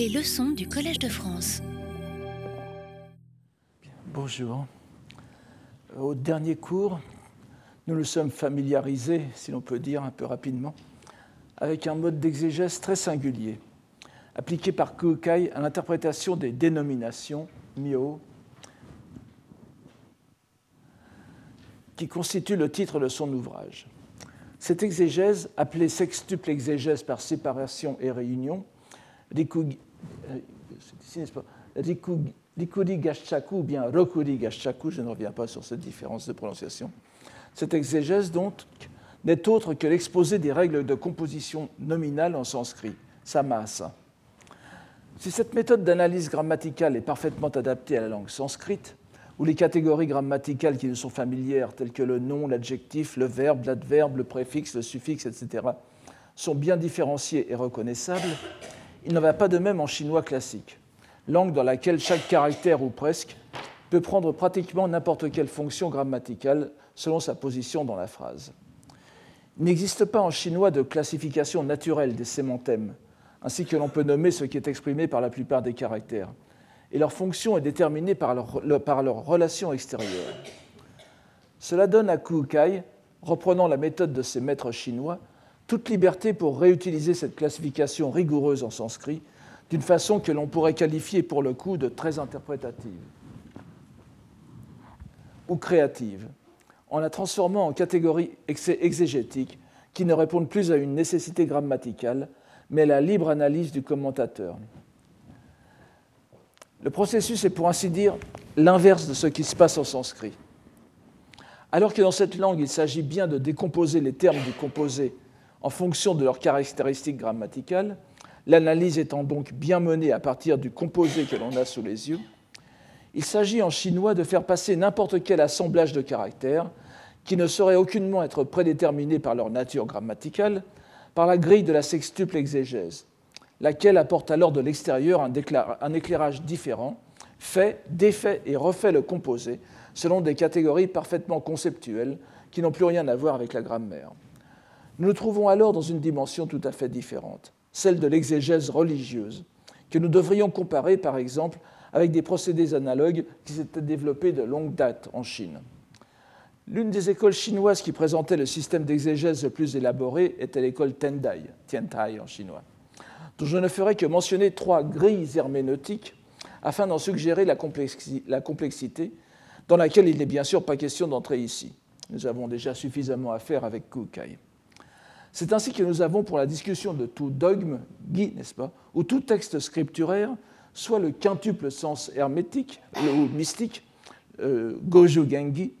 Les leçons du Collège de France. Bonjour. Au dernier cours, nous nous sommes familiarisés, si l'on peut dire un peu rapidement, avec un mode d'exégèse très singulier, appliqué par Kukai à l'interprétation des dénominations mio, qui constitue le titre de son ouvrage. Cette exégèse, appelée sextuple exégèse par séparation et réunion, Rikudi Gashaku ou bien Rokudi Gashaku, je ne reviens pas sur cette différence de prononciation, cette exégèse donc n'est autre que l'exposé des règles de composition nominale en sanskrit, samasa. Si cette méthode d'analyse grammaticale est parfaitement adaptée à la langue sanskrite, où les catégories grammaticales qui nous sont familières, telles que le nom, l'adjectif, le verbe, l'adverbe, le préfixe, le suffixe, etc., sont bien différenciées et reconnaissables, il n'en va pas de même en chinois classique, langue dans laquelle chaque caractère ou presque peut prendre pratiquement n'importe quelle fonction grammaticale selon sa position dans la phrase. Il n'existe pas en chinois de classification naturelle des sémantèmes, ainsi que l'on peut nommer ce qui est exprimé par la plupart des caractères et leur fonction est déterminée par leur, par leur relation extérieure. Cela donne à Kukai, reprenant la méthode de ses maîtres chinois, toute liberté pour réutiliser cette classification rigoureuse en sanskrit d'une façon que l'on pourrait qualifier pour le coup de très interprétative ou créative, en la transformant en catégories exégétiques qui ne répondent plus à une nécessité grammaticale, mais à la libre analyse du commentateur. Le processus est pour ainsi dire l'inverse de ce qui se passe en sanskrit. Alors que dans cette langue, il s'agit bien de décomposer les termes du composé en fonction de leurs caractéristiques grammaticales, l'analyse étant donc bien menée à partir du composé que l'on a sous les yeux, il s'agit en chinois de faire passer n'importe quel assemblage de caractères qui ne saurait aucunement être prédéterminé par leur nature grammaticale par la grille de la sextuple exégèse, laquelle apporte alors de l'extérieur un éclairage différent, fait, défait et refait le composé selon des catégories parfaitement conceptuelles qui n'ont plus rien à voir avec la grammaire. Nous nous trouvons alors dans une dimension tout à fait différente, celle de l'exégèse religieuse, que nous devrions comparer par exemple avec des procédés analogues qui s'étaient développés de longue date en Chine. L'une des écoles chinoises qui présentait le système d'exégèse le plus élaboré était l'école Tendai, Tiantai en chinois dont je ne ferai que mentionner trois grilles herméneutiques afin d'en suggérer la complexité, dans laquelle il n'est bien sûr pas question d'entrer ici. Nous avons déjà suffisamment à faire avec Kukai. C'est ainsi que nous avons pour la discussion de tout dogme, Guy, n'est-ce pas, ou tout texte scripturaire, soit le quintuple sens hermétique ou mystique, euh, Goju Gengi,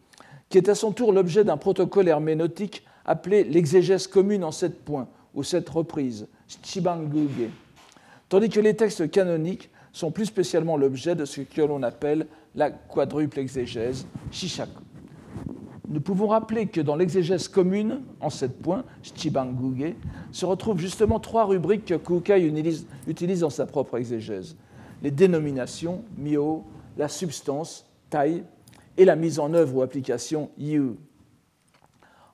qui est à son tour l'objet d'un protocole herméneutique appelé l'exégèse commune en sept points, ou sept reprises, Chibanguge, tandis que les textes canoniques sont plus spécialement l'objet de ce que l'on appelle la quadruple exégèse, Shishaku. Nous pouvons rappeler que dans l'exégèse commune, en sept points, Chibanguge, se retrouvent justement trois rubriques que Kukai utilise, dans sa propre exégèse les dénominations, mio, la substance, tai, et la mise en œuvre ou application, yu.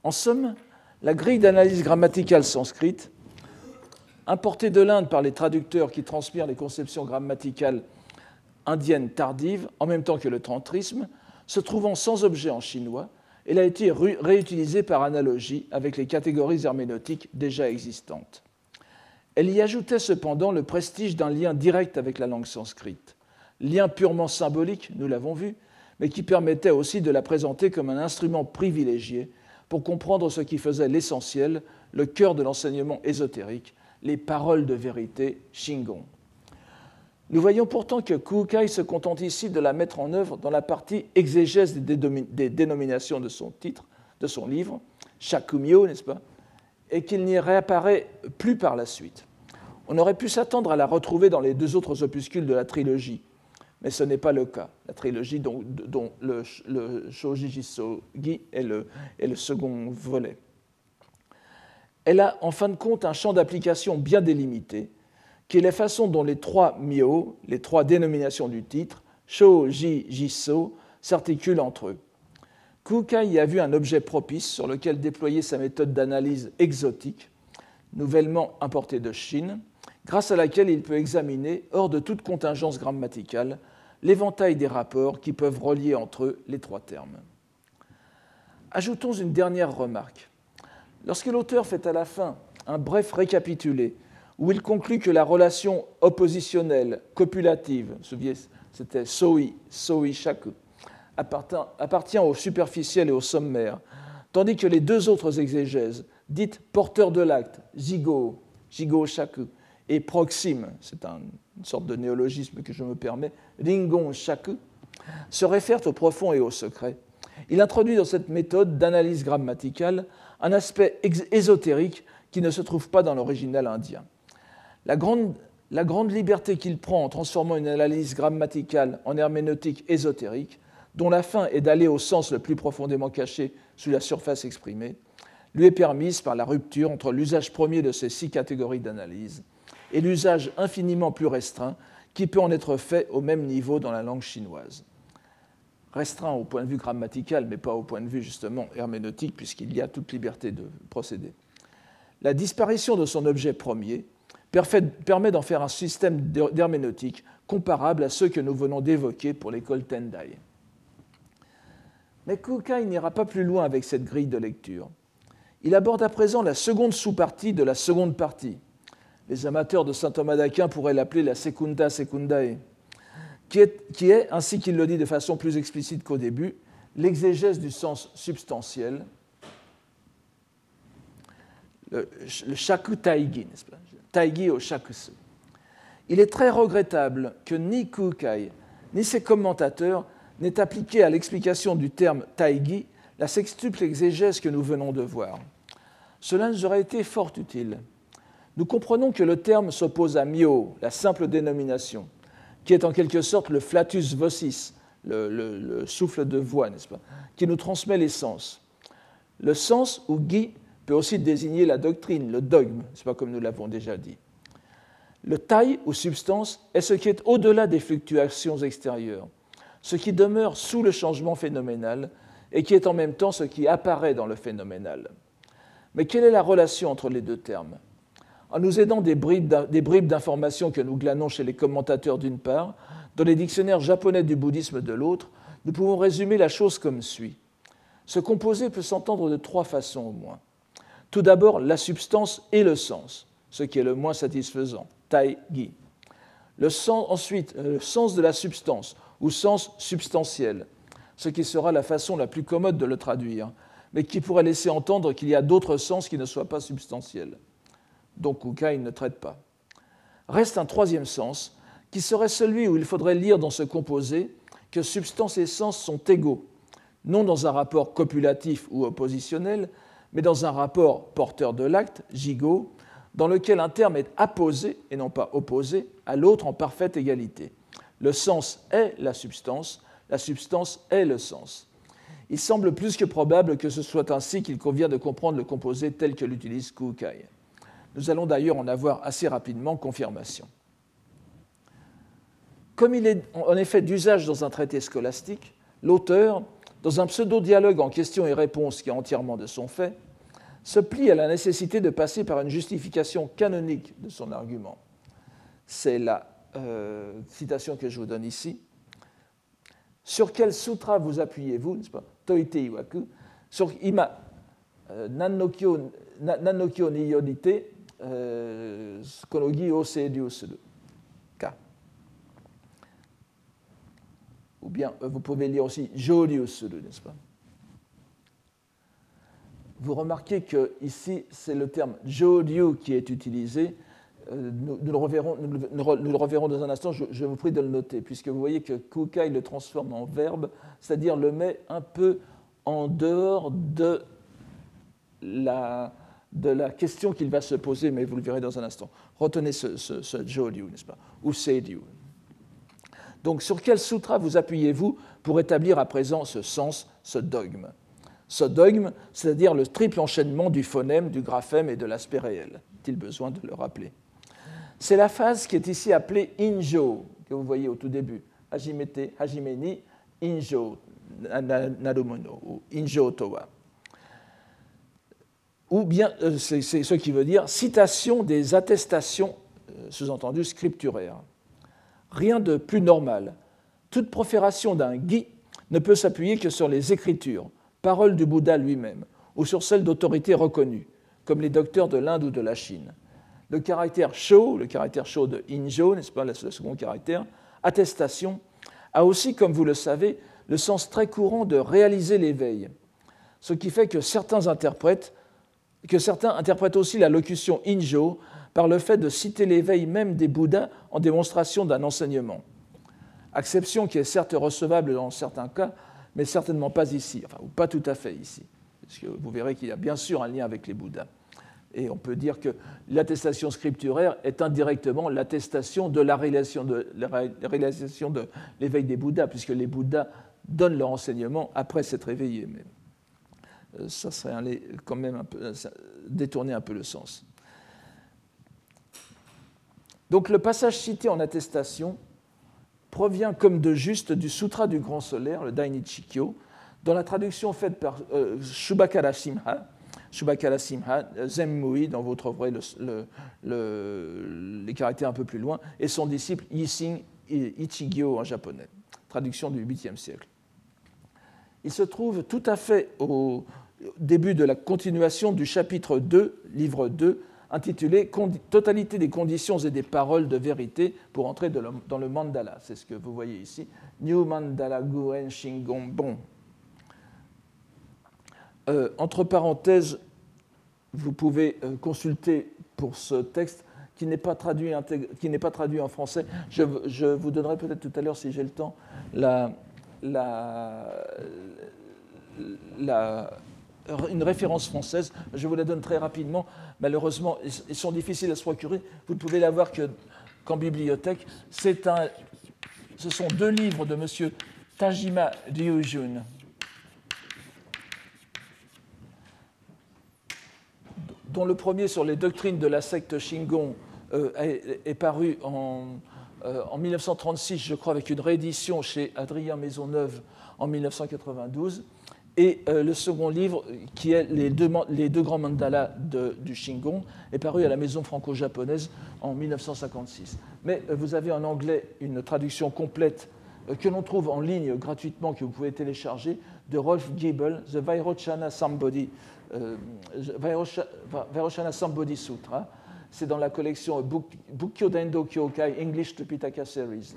En somme, la grille d'analyse grammaticale sanscrite importée de l'Inde par les traducteurs qui transpirent les conceptions grammaticales indiennes tardives, en même temps que le tantrisme, se trouvant sans objet en chinois, elle a été réutilisée par analogie avec les catégories herméneutiques déjà existantes. Elle y ajoutait cependant le prestige d'un lien direct avec la langue sanscrite, lien purement symbolique, nous l'avons vu, mais qui permettait aussi de la présenter comme un instrument privilégié pour comprendre ce qui faisait l'essentiel, le cœur de l'enseignement ésotérique, les paroles de vérité Shingon. Nous voyons pourtant que Kukai se contente ici de la mettre en œuvre dans la partie exégèse des, dénominations de son titre, de son livre, Shakumyo, n'est-ce pas Et qu'il n'y réapparaît plus par la suite. On aurait pu s'attendre à la retrouver dans les deux autres opuscules de la trilogie, mais ce n'est pas le cas. La trilogie dont, le, le Shoji Jisogi est le, est le second volet elle a en fin de compte un champ d'application bien délimité, qui est la façon dont les trois mio, les trois dénominations du titre, sho, ji, jiso, s'articulent entre eux. Kukai y a vu un objet propice sur lequel déployer sa méthode d'analyse exotique, nouvellement importée de Chine, grâce à laquelle il peut examiner, hors de toute contingence grammaticale, l'éventail des rapports qui peuvent relier entre eux les trois termes. Ajoutons une dernière remarque. Lorsque l'auteur fait à la fin un bref récapitulé où il conclut que la relation oppositionnelle, copulative, c'était soi, soi shaku, appartient au superficiel et au sommaire, tandis que les deux autres exégèses, dites porteurs de l'acte, zigo, jigo shaku, et proxime, c'est une sorte de néologisme que je me permets, ringon shaku, se réfèrent au profond et au secret. Il introduit dans cette méthode d'analyse grammaticale un aspect ésotérique qui ne se trouve pas dans l'original indien. La grande, liberté qu'il prend en transformant une analyse grammaticale en herméneutique ésotérique, dont la fin est d'aller au sens le plus profondément caché sous la surface exprimée, lui est permise par la rupture entre l'usage premier de ces six catégories d'analyse et l'usage infiniment plus restreint qui peut en être fait au même niveau dans la langue chinoise. Restreint au point de vue grammatical, mais pas au point de vue justement herméneutique, puisqu'il y a toute liberté de procéder. La disparition de son objet premier permet d'en faire un système d'herméneutique comparable à ceux que nous venons d'évoquer pour l'école Tendai. Mais Kukai n'ira pas plus loin avec cette grille de lecture. Il aborde à présent la seconde sous-partie de la seconde partie. Les amateurs de saint Thomas d'Aquin pourraient l'appeler la secunda secundae, qui est, ainsi qu'il le dit de façon plus explicite qu'au début, l'exégèse du sens substantiel, le, shaku taigi, n'est-ce pas? Taigi au shakusu. Il est très regrettable que ni Kukai ni ses commentateurs n'aient appliqué à l'explication du terme taigi la sextuple exégèse que nous venons de voir. Cela nous aurait été fort utile. Nous comprenons que le terme s'oppose à mio, la simple dénomination, qui est en quelque sorte le flatus vocis, le, souffle de voix, n'est-ce pas, qui nous transmet les sens. Le sens ou gui peut aussi désigner la doctrine, le dogme, c'est pas comme nous l'avons déjà dit. Le taille ou substance est ce qui est au-delà des fluctuations extérieures, ce qui demeure sous le changement phénoménal et qui est en même temps ce qui apparaît dans le phénoménal. Mais quelle est la relation entre les deux termes? En nous aidant des bribes d'informations que nous glanons chez les commentateurs d'une part, dans les dictionnaires japonais du bouddhisme de l'autre, nous pouvons résumer la chose comme suit. Ce composé peut s'entendre de trois façons au moins. Tout d'abord, la substance et le sens, ce qui est le moins satisfaisant. Le sens, ensuite, euh, le sens de la substance, ou sens substantiel, ce qui sera la façon la plus commode de le traduire, mais qui pourrait laisser entendre qu'il y a d'autres sens qui ne soient pas substantiels. Donc Kukai ne traite pas. Reste un troisième sens, qui serait celui où il faudrait lire dans ce composé que substance et sens sont égaux, non dans un rapport copulatif ou oppositionnel, mais dans un rapport porteur de l'acte, gigot, dans lequel un terme est apposé et non pas opposé à l'autre en parfaite égalité. Le sens est la substance, la substance est le sens. Il semble plus que probable que ce soit ainsi qu'il convient de comprendre le composé tel que l'utilise Kukai. Nous allons d'ailleurs en avoir assez rapidement confirmation. Comme il est en effet d'usage dans un traité scolastique, l'auteur, dans un pseudo-dialogue en questions et réponses qui est entièrement de son fait, se plie à la nécessité de passer par une justification canonique de son argument. C'est la euh, citation que je vous donne ici. Sur quel sutra vous appuyez-vous, n'est-ce pas? Toite iwaku. Sur ima euh, nanokyo ni yodite euh, konogi. Ou bien vous pouvez lire aussi joryu suru, n'est-ce pas? Vous remarquez que ici c'est le terme joryu qui est utilisé euh, nous, le reverrons, nous, dans un instant, je, vous prie de le noter, puisque vous voyez que Kukai le transforme en verbe, c'est-à-dire le met un peu en dehors de la, question qu'il va se poser, mais vous le verrez dans un instant. Retenez ce, ce, ce n'est-ce pas? Ou Seiryu. Donc, sur quel sutra vous appuyez-vous pour établir à présent ce sens, ce dogme? Ce dogme, c'est-à-dire le triple enchaînement du phonème, du graphème et de l'aspect réel. Est-il besoin de le rappeler? C'est la phase qui est ici appelée injo, que vous voyez au tout début. Hajimete, hajime injo narumono, ou injo towa. Ou bien, euh, c'est ce qui veut dire citation des attestations sous-entendu scripturaire. Rien de plus normal. Toute profération d'un gui ne peut s'appuyer que sur les écritures, paroles du Bouddha lui-même, ou sur celles d'autorités reconnues, comme les docteurs de l'Inde ou de la Chine. Le caractère sho, le caractère sho de injo, n'est-ce pas, le second caractère, attestation, a aussi, comme vous le savez, le sens très courant de réaliser l'éveil, ce qui fait que certains que certains interprètent aussi la locution injo par le fait de citer l'éveil même des Bouddhas en démonstration d'un enseignement. Acception qui est certes recevable dans certains cas, mais certainement pas ici, ou pas tout à fait ici. Parce que vous verrez qu'il y a bien sûr un lien avec les Bouddhas. Et on peut dire que l'attestation scripturaire est indirectement l'attestation de la réalisation de, l'éveil des Bouddhas, puisque les Bouddhas donnent leur enseignement après s'être réveillés. Mais euh, ça serait quand même un détourner un peu le sens. Donc le passage cité en attestation provient comme de juste du Sutra du Grand Solaire, le Dainichikyo, dont la traduction faite par euh, Shubakara Simha, Shubakara Simha, Zemmui, dont vous trouverez les caractères un peu plus loin, et son disciple Yising Ichigyo en japonais, traduction du 8e siècle. Il se trouve tout à fait au début de la continuation du chapitre 2, livre 2, intitulé Totalité des conditions et des paroles de vérité pour entrer dans le mandala. C'est ce que vous voyez ici. New Mandala Guen Shingon Bon. Euh, entre parenthèses, vous pouvez euh, consulter pour ce texte qui n'est pas, traduit, pas traduit en français. Je, je vous donnerai peut-être tout à l'heure, si j'ai le temps, la, la, une référence française. Je vous la donne très rapidement. Malheureusement, ils sont difficiles à se procurer. Vous ne pouvez l'avoir qu'en bibliothèque. Ce sont deux livres de M. Tajima Ryujun. dont le premier sur les doctrines de la secte Shingon euh, est, paru en, euh, en, 1936, je crois, avec une réédition chez Adrien Maisonneuve en 1992. Et euh, le second livre, qui est Les deux, grands mandalas du Shingon, est paru à la Maison franco-japonaise en 1956. Mais vous avez en anglais une traduction complète que l'on trouve en ligne gratuitement, que vous pouvez télécharger, de Rolf Giebel, The Vairochana euh, Vairochana Somebody Sutra. C'est dans la collection Bukkyo Dendo Kyokai English Tripitaka Series.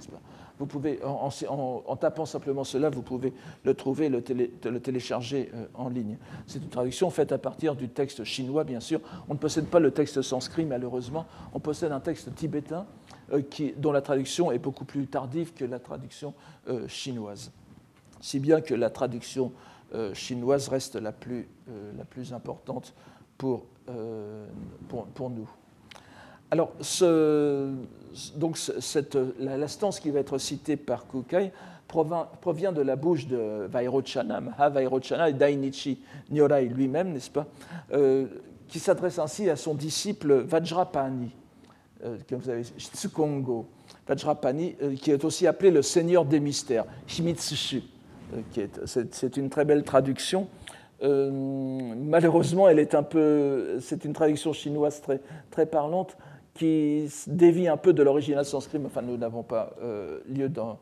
Vous pouvez, en, tapant simplement cela, vous pouvez le trouver, le, télécharger euh, en ligne. C'est une traduction faite à partir du texte chinois, bien sûr. On ne possède pas le texte sanskrit, malheureusement. On possède un texte tibétain euh, dont la traduction est beaucoup plus tardive que la traduction euh, chinoise. Si bien que la traduction chinoise reste la plus, importante pour nous. Alors, ce, donc cette, la, stance qui va être citée par Kukai provient, de la bouche de Vairochana, Maha Vairochana et Dainichi Nyorai lui-même, n'est-ce pas, euh, qui s'adresse ainsi à son disciple Vajrapani, euh, vous avez. Vajrapani, euh, qui est aussi appelé le Seigneur des mystères, Shimitsushu. C'est une très belle traduction. malheureusement, elle est un peu, c'est une traduction chinoise très parlante qui dévie un peu de l'original sanskrit, mais enfin, nous n'avons pas euh, lieu d'en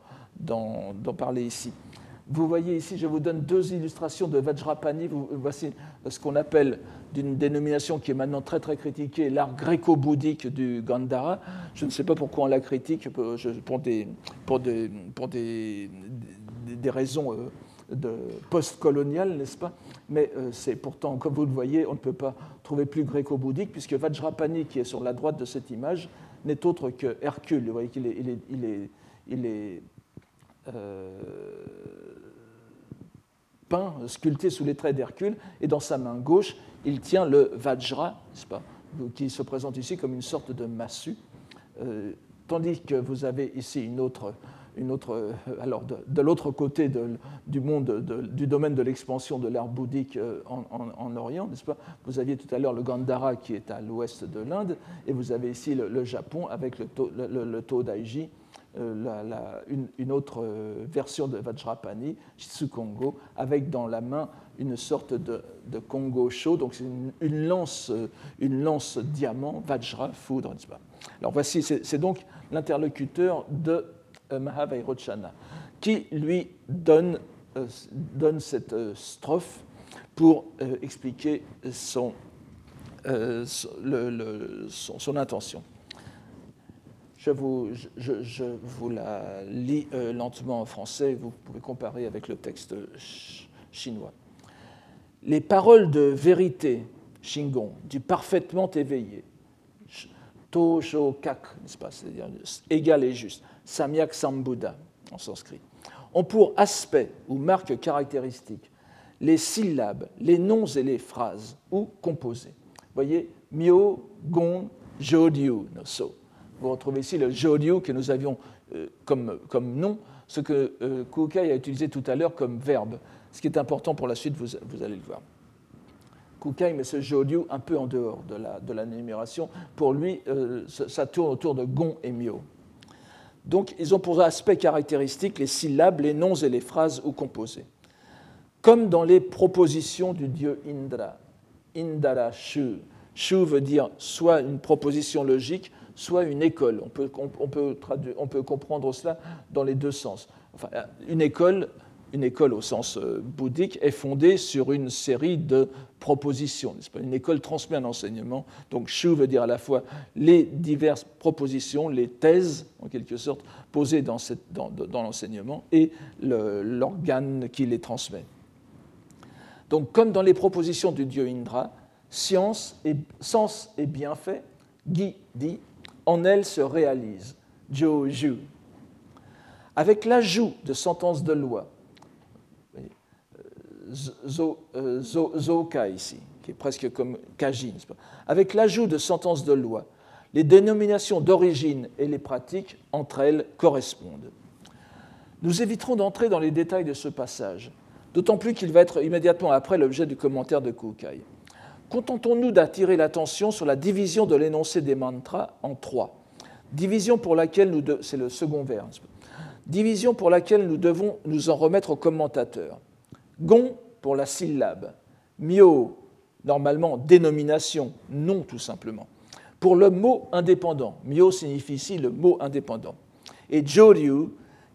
parler ici. Vous voyez ici, je vous donne deux illustrations de Vajrapani. voici ce qu'on appelle d'une dénomination qui est maintenant très très critiquée, l'art gréco-bouddhique du Gandhara. Je ne sais pas pourquoi on la critique, pour des, pour des, pour des, des raisons euh, de post-colonial, n'est-ce pas? Mais euh, c'est pourtant, comme vous le voyez, on ne peut pas trouver plus gréco-bouddhique, puisque Vajrapani, qui est sur la droite de cette image, n'est autre que Hercule. Vous voyez qu'il est, il est, il est, euh, peint, sculpté sous les traits d'Hercule, et dans sa main gauche, il tient le Vajra, pas qui se présente ici comme une sorte de massue, euh, tandis que vous avez ici une autre une autre, euh, alors de, l'autre côté du monde, du domaine de l'expansion de l'art bouddhique euh, en, Orient, n'est-ce pas? Vous aviez tout à l'heure le Gandhara qui est à l'ouest de l'Inde, et vous avez ici le, Japon avec le, le, Todaiji une, autre version de Vajrapani, Kongo, avec dans la main une sorte de, de Congo chaud, donc c'est une, lance, une lance diamant, Vajra, foudre, n'est-ce pas? Alors voici, c'est donc l'interlocuteur de Mahavairochana, qui lui donne, donne cette strophe pour expliquer son, euh, son, intention. Je vous, je, vous la lis euh, lentement en français, vous pouvez comparer avec le texte chinois. Les paroles de vérité, Shingon, du parfaitement éveillé, To Kak, n'est-ce pas, c'est-à-dire égal et juste, Samyak Sambuddha en sanskrit, ont pour aspect ou marque caractéristique les syllabes, les noms et les phrases ou composés voyez, Myo, Gon, Jodiu, no so. Vous retrouvez ici le Jodiu que nous avions euh, comme, nom, ce que euh, Kukai a utilisé tout à l'heure comme verbe. Ce qui est important pour la suite, vous, vous allez le voir. Kukai met ce Jodiu un peu en dehors de la, de la numération. Pour lui, euh, ça tourne autour de Gon et Myo. Donc, ils ont pour aspect caractéristique les syllabes, les noms et les phrases ou composés. Comme dans les propositions du dieu Indra, Indara Shu. Shu veut dire soit une proposition logique, soit une école. On peut, on peut, on peut comprendre cela dans les deux sens. Enfin, une école, une école au sens euh, bouddhique, est fondée sur une série de propositions. Pas? Une école transmet un enseignement. Donc Shu veut dire à la fois les diverses propositions, les thèses, en quelque sorte, posées dans, l'enseignement et l'organe qui les transmet. Donc, comme dans les propositions du dieu Indra, science et, sens et bienfait, Guy dit, en elle se réalise, Joju. Avec l'ajout de sentences de loi, Zoka ici, qui est presque comme Kaji, avec l'ajout de sentences de loi, les dénominations d'origine et les pratiques entre elles correspondent. Nous éviterons d'entrer dans les détails de ce passage, d'autant plus qu'il va être immédiatement après l'objet du commentaire de Kukai. Contentons-nous d'attirer l'attention sur la division de l'énoncé des mantras en trois. Division pour laquelle nous c'est le second vers. Division pour laquelle nous devons nous en remettre au commentateur. Gon pour la syllabe. Myo, normalement dénomination, non tout simplement. Pour le mot indépendant. Myo signifie ici le mot indépendant. Et Joryu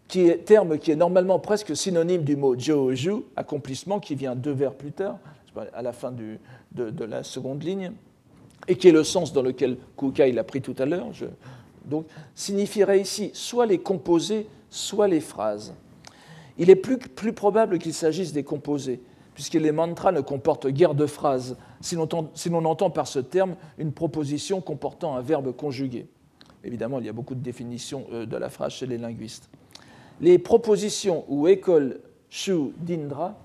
qui est, terme qui est normalement presque synonyme du mot joju, accomplissement, qui vient deux vers plus tard, à la fin du, de, la seconde ligne, et qui est le sens dans lequel Kukai l'a pris tout à l'heure, donc signifierait ici soit les composés, soit les phrases. Il est plus, probable qu'il s'agisse des composés, puisque les mantras ne comportent guère de phrases, si l'on entend par ce terme une proposition comportant un verbe conjugué. Évidemment, il y a beaucoup de définitions euh, de la phrase chez les linguistes les propositions ou écoles Shu d'Indra,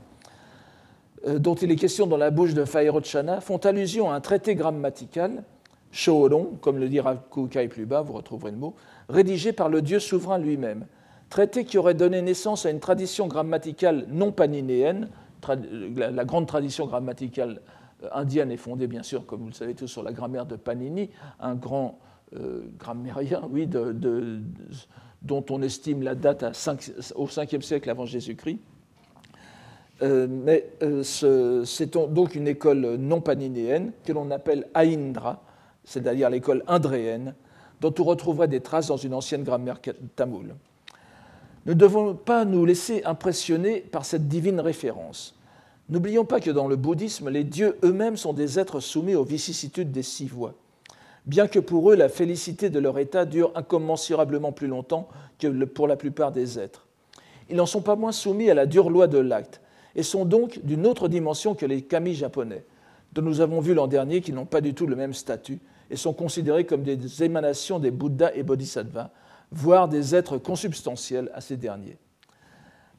euh, dont il est question dans la bouche de Fairochana, font allusion à un traité grammatical, Shoron, comme le dira Kukai plus bas, vous retrouverez le mot, rédigé par le dieu souverain lui-même. Traité qui aurait donné naissance à une tradition grammaticale non paninéenne. La grande tradition grammaticale euh, indienne est fondée, bien sûr, comme vous le savez tous, sur la grammaire de Panini, un grand euh, grammairien, oui, dont on estime la date au 5e siècle avant Jésus-Christ. Euh, mais c'est donc une école non paninéenne que l'on appelle Aindra, c'est-à-dire l'école indréenne, dont on retrouverait des traces dans une ancienne grammaire tamoule. Ne devons pas nous laisser impressionner par cette divine référence. N'oublions pas que dans le bouddhisme, les dieux eux-mêmes sont des êtres soumis aux vicissitudes des six voies bien que pour eux la félicité de leur état dure incommensurablement plus longtemps que pour la plupart des êtres. Ils n'en sont pas moins soumis à la dure loi de l'acte, et sont donc d'une autre dimension que les kami japonais, dont nous avons vu l'an dernier qu'ils n'ont pas du tout le même statut, et sont considérés comme des émanations des Bouddhas et Bodhisattvas, voire des êtres consubstantiels à ces derniers.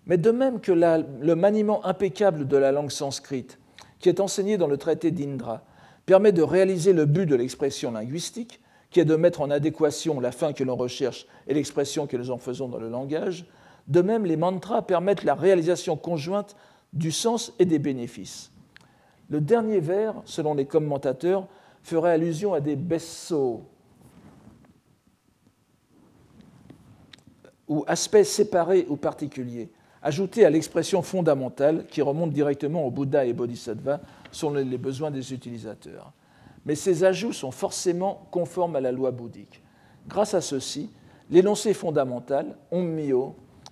Mais de même que le maniement impeccable de la langue sanscrite, qui est enseigné dans le traité d'Indra, permet de réaliser le but de l'expression linguistique, qui est de mettre en adéquation la fin que l'on recherche et l'expression que nous en faisons dans le langage. De même, les mantras permettent la réalisation conjointe du sens et des bénéfices. Le dernier vers, selon les commentateurs, ferait allusion à des bessos. Ou aspect séparé ou particulier, ajoutés à l'expression fondamentale qui remonte directement au Bouddha et Bodhisattva selon les besoins des utilisateurs. Mais ces ajouts sont forcément conformes à la loi bouddhique. Grâce à ceci, l'énoncé fondamental, Om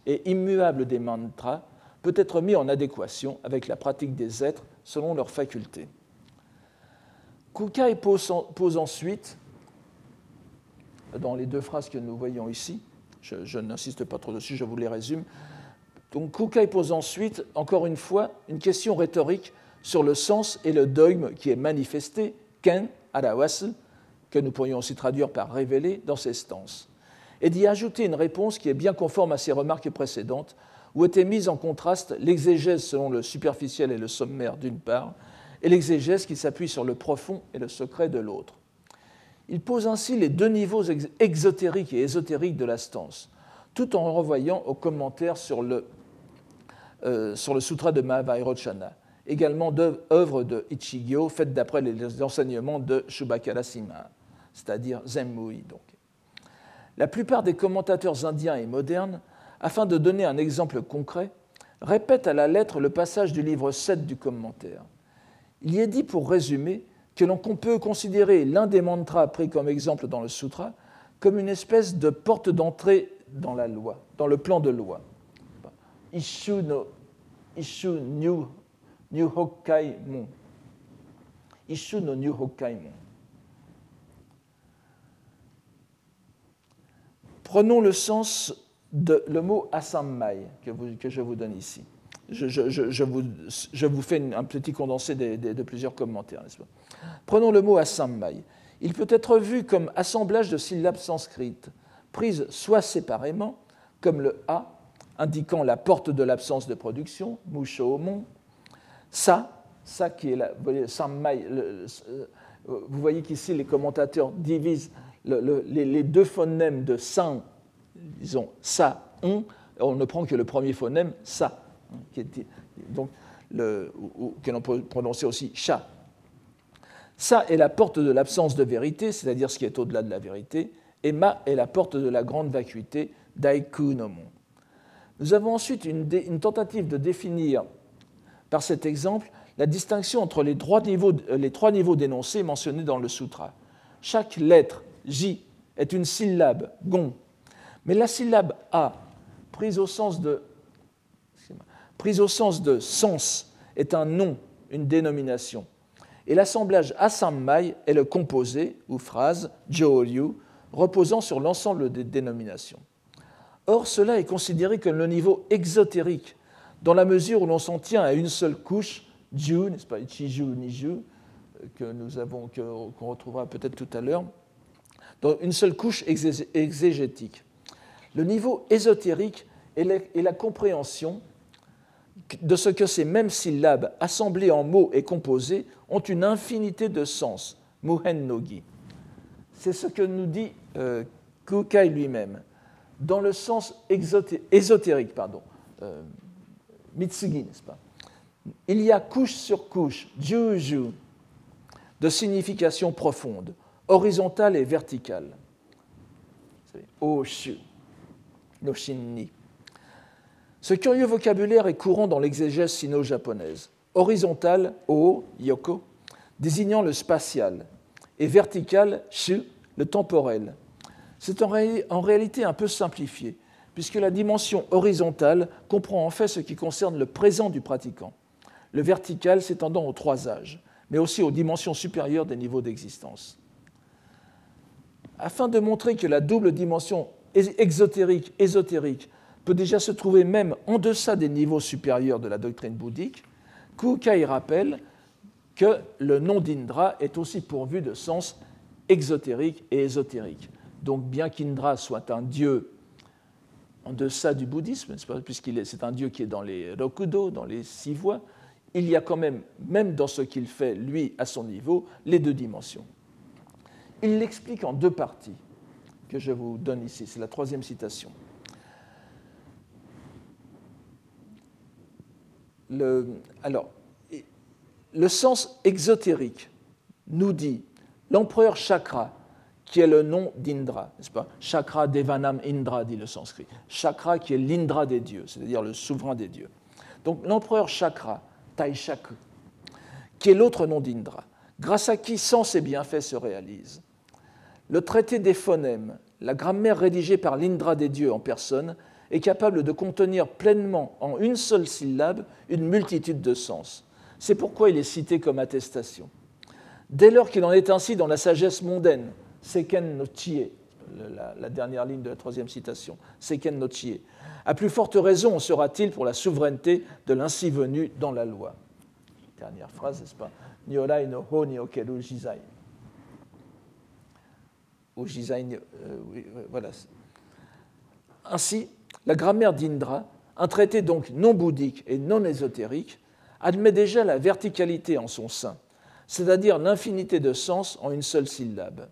et immuable des mantras peut être mis en adéquation avec la pratique des êtres selon leurs facultés. Kukai pose ensuite, dans les deux phrases que nous voyons ici, je, n'insiste pas trop dessus, je vous les résume. Donc Kukai pose ensuite, encore une fois, une question rhétorique sur le sens et le dogme qui est manifesté, ken, arawasu, que nous pourrions aussi traduire par révéler dans ces stances, et d'y ajouter une réponse qui est bien conforme à ses remarques précédentes, où était mise en contraste l'exégèse selon le superficiel et le sommaire d'une part, et l'exégèse qui s'appuie sur le profond et le secret de l'autre. Il pose ainsi les deux niveaux exotériques et ésotériques de la stance, tout en renvoyant aux commentaires sur le, euh, sur le Sutra de Mahavairochana, également d'œuvres de Ichigyo faites d'après les enseignements de Shubakara Sima, c'est-à-dire Zenmui. Donc. La plupart des commentateurs indiens et modernes, afin de donner un exemple concret, répètent à la lettre le passage du livre 7 du commentaire. Il y est dit, pour résumer, que l'on peut considérer l'un des mantras pris comme exemple dans le sutra comme une espèce de porte d'entrée dans la loi, dans le plan de loi. Ishu no Ishu. Ishu no New Hokkai Mon. Prenons le sens de le mot asammai que, je vous donne ici. Je, vous, fais un petit condensé de, plusieurs commentaires, n'est-ce Prenons le mot asammai. Il peut être vu comme assemblage de syllabes sanskrites, prises soit séparément, comme le a, indiquant la porte de l'absence de production, musho sa, sa qui est la, euh, vous voyez qu'ici les commentateurs divisent les, deux phonèmes de san, disons sa, on, on ne prend que le premier phonème sa, le, que l'on peut prononcer aussi cha, ça est la porte de l'absence de vérité, c'est-à-dire ce qui est au-delà de la vérité, et Ma est la porte de la grande vacuité, Daiku no Mon. Nous avons ensuite une, tentative de définir, par cet exemple, la distinction entre les trois niveaux, euh, les trois niveaux d'énoncés mentionnés dans le sutra. Chaque lettre, J, est une syllabe, Gon, mais la syllabe A, prise au sens de, prise au sens, de sens, est un nom, une dénomination et l'assemblage asammai est le composé ou phrase jooryu reposant sur l'ensemble des dénominations. Or, cela est considéré comme le niveau exotérique, dans la mesure où l'on s'en tient à une seule couche, ju, n'est-ce pas, chiju, niju, que nous avons, qu'on retrouvera peut-être tout à l'heure, dans une seule couche exégétique. Le niveau ésotérique est la compréhension de ce que ces mêmes syllabes, assemblées en mots et composées, ont une infinité de sens, Muhen Nogi. C'est ce que nous dit euh, Kukai lui-même, dans le sens ésotérique, pardon, euh, Mitsugi, n'est-ce pas? Il y a couche sur couche, juju, de signification profonde, horizontale et verticale. Oshu, no shinni. Ce curieux vocabulaire est courant dans l'exégèse sino-japonaise. Horizontal, o, yoko, désignant le spatial, et vertical, shu, le temporel. C'est en, réalité un peu simplifié, puisque la dimension horizontale comprend en fait ce qui concerne le présent du pratiquant, le vertical s'étendant aux trois âges, mais aussi aux dimensions supérieures des niveaux d'existence. Afin de montrer que la double dimension exotérique-ésotérique peut déjà se trouver même en deçà des niveaux supérieurs de la doctrine bouddhique, Kukai rappelle que le nom d'Indra est aussi pourvu de sens exotérique et ésotérique. Donc bien qu'Indra soit un dieu en deçà du bouddhisme, puisqu'il c'est un dieu qui est dans les rokudo, dans les six voies, il y a quand même, même dans ce qu'il fait, lui, à son niveau, les deux dimensions. Il l'explique en deux parties que je vous donne ici. C'est la troisième citation. Le, alors, le sens exotérique nous dit l'empereur Chakra, qui est le nom d'Indra, n'est-ce pas? Chakra Devanam Indra, dit le sanskrit. Chakra qui est l'Indra des dieux, c'est-à-dire le souverain des dieux. Donc l'empereur Chakra, Taishaku, qui est l'autre nom d'Indra, grâce à qui sens et bienfaits se réalisent. Le traité des phonèmes, la grammaire rédigée par l'Indra des dieux en personne, est capable de contenir pleinement en une seule syllabe une multitude de sens. C'est pourquoi il est cité comme attestation. Dès lors qu'il en est ainsi dans la sagesse mondaine, Seken no Chie, la, dernière ligne de la troisième citation, Seken no Chie, à plus forte raison sera-t-il pour la souveraineté de l'ainsi venu dans la loi. Dernière phrase, n'est-ce pas? Nyorai no ho ni okeru jizai. Ou euh, oui, voilà. Ainsi, la grammaire d'Indra, un traité donc non bouddhique et non ésotérique, admet déjà la verticalité en son sein, c'est-à-dire l'infinité de sens en une seule syllabe.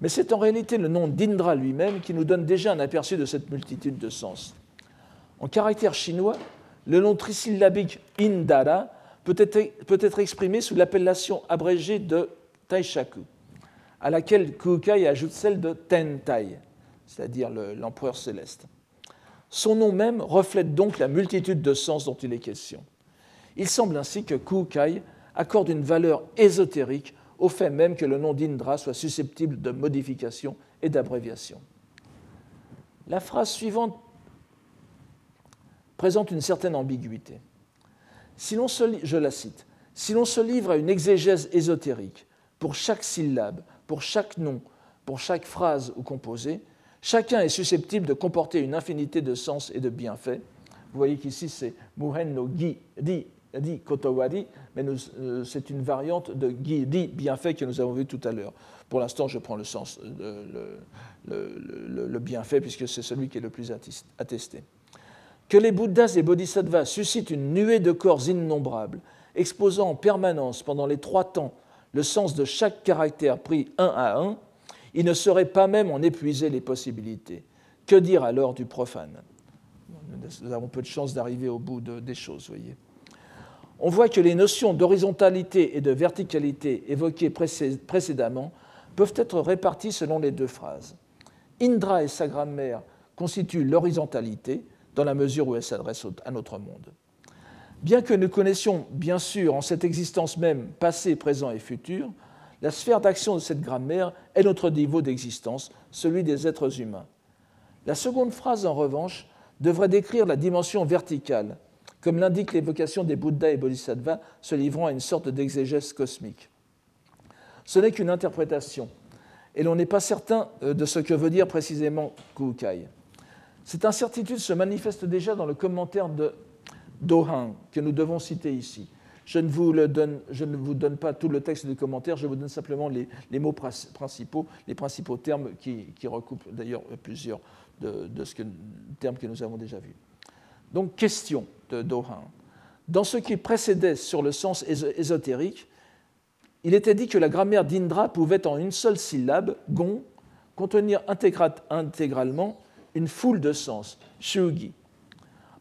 Mais c'est en réalité le nom d'Indra lui-même qui nous donne déjà un aperçu de cette multitude de sens. En caractère chinois, le nom trisyllabique Indara peut être, exprimé sous l'appellation abrégée de Taishaku, à laquelle Kukai ajoute celle de Tentai, c'est-à-dire l'empereur céleste. Son nom même reflète donc la multitude de sens dont il est question. Il semble ainsi que Kukai accorde une valeur ésotérique au fait même que le nom d'Indra soit susceptible de modification et d'abréviation. La phrase suivante présente une certaine ambiguïté. Si je la cite, si l'on se livre à une exégèse ésotérique pour chaque syllabe, pour chaque nom, pour chaque phrase ou composé, chacun est susceptible de comporter une infinité de sens et de bienfaits. Vous voyez qu'ici c'est Muhen no Gi, di dit Kotowari, mais euh, c'est une variante de dit bienfait que nous avons vu tout à l'heure. Pour l'instant, je prends le sens, euh, le, bienfait, puisque c'est celui qui est le plus attesté. Que les Bouddhas et Bodhisattvas suscitent une nuée de corps innombrables, exposant en permanence pendant les trois temps le sens de chaque caractère pris un à un, il ne saurait pas même en épuiser les possibilités. Que dire alors du profane? Nous avons peu de chance d'arriver au bout des choses, voyez on voit que les notions d'horizontalité et de verticalité évoquées précédemment peuvent être réparties selon les deux phrases. Indra et sa grammaire constituent l'horizontalité dans la mesure où elle s'adresse à notre monde. Bien que nous connaissions bien sûr en cette existence même passé, présent et futur, la sphère d'action de cette grammaire est notre niveau d'existence, celui des êtres humains. La seconde phrase, en revanche, devrait décrire la dimension verticale, comme l'indique l'évocation des Bouddhas et Bodhisattvas se livrant à une sorte d'exégèse cosmique. Ce n'est qu'une interprétation, et l'on n'est pas certain euh, de ce que veut dire précisément Kukai. Cette incertitude se manifeste déjà dans le commentaire de Dohan, que nous devons citer ici. Je ne, vous donne, je ne vous donne pas tout le texte du commentaire, je vous donne simplement les, mots principaux, les principaux termes qui, recoupent d'ailleurs plusieurs de, de ce que, termes que nous avons déjà vus. Donc, question de Dohan. Dans ce qui précédait sur le sens ésotérique, il était dit que la grammaire d'Indra pouvait en une seule syllabe, gon, contenir intégralement une foule de sens, shugi.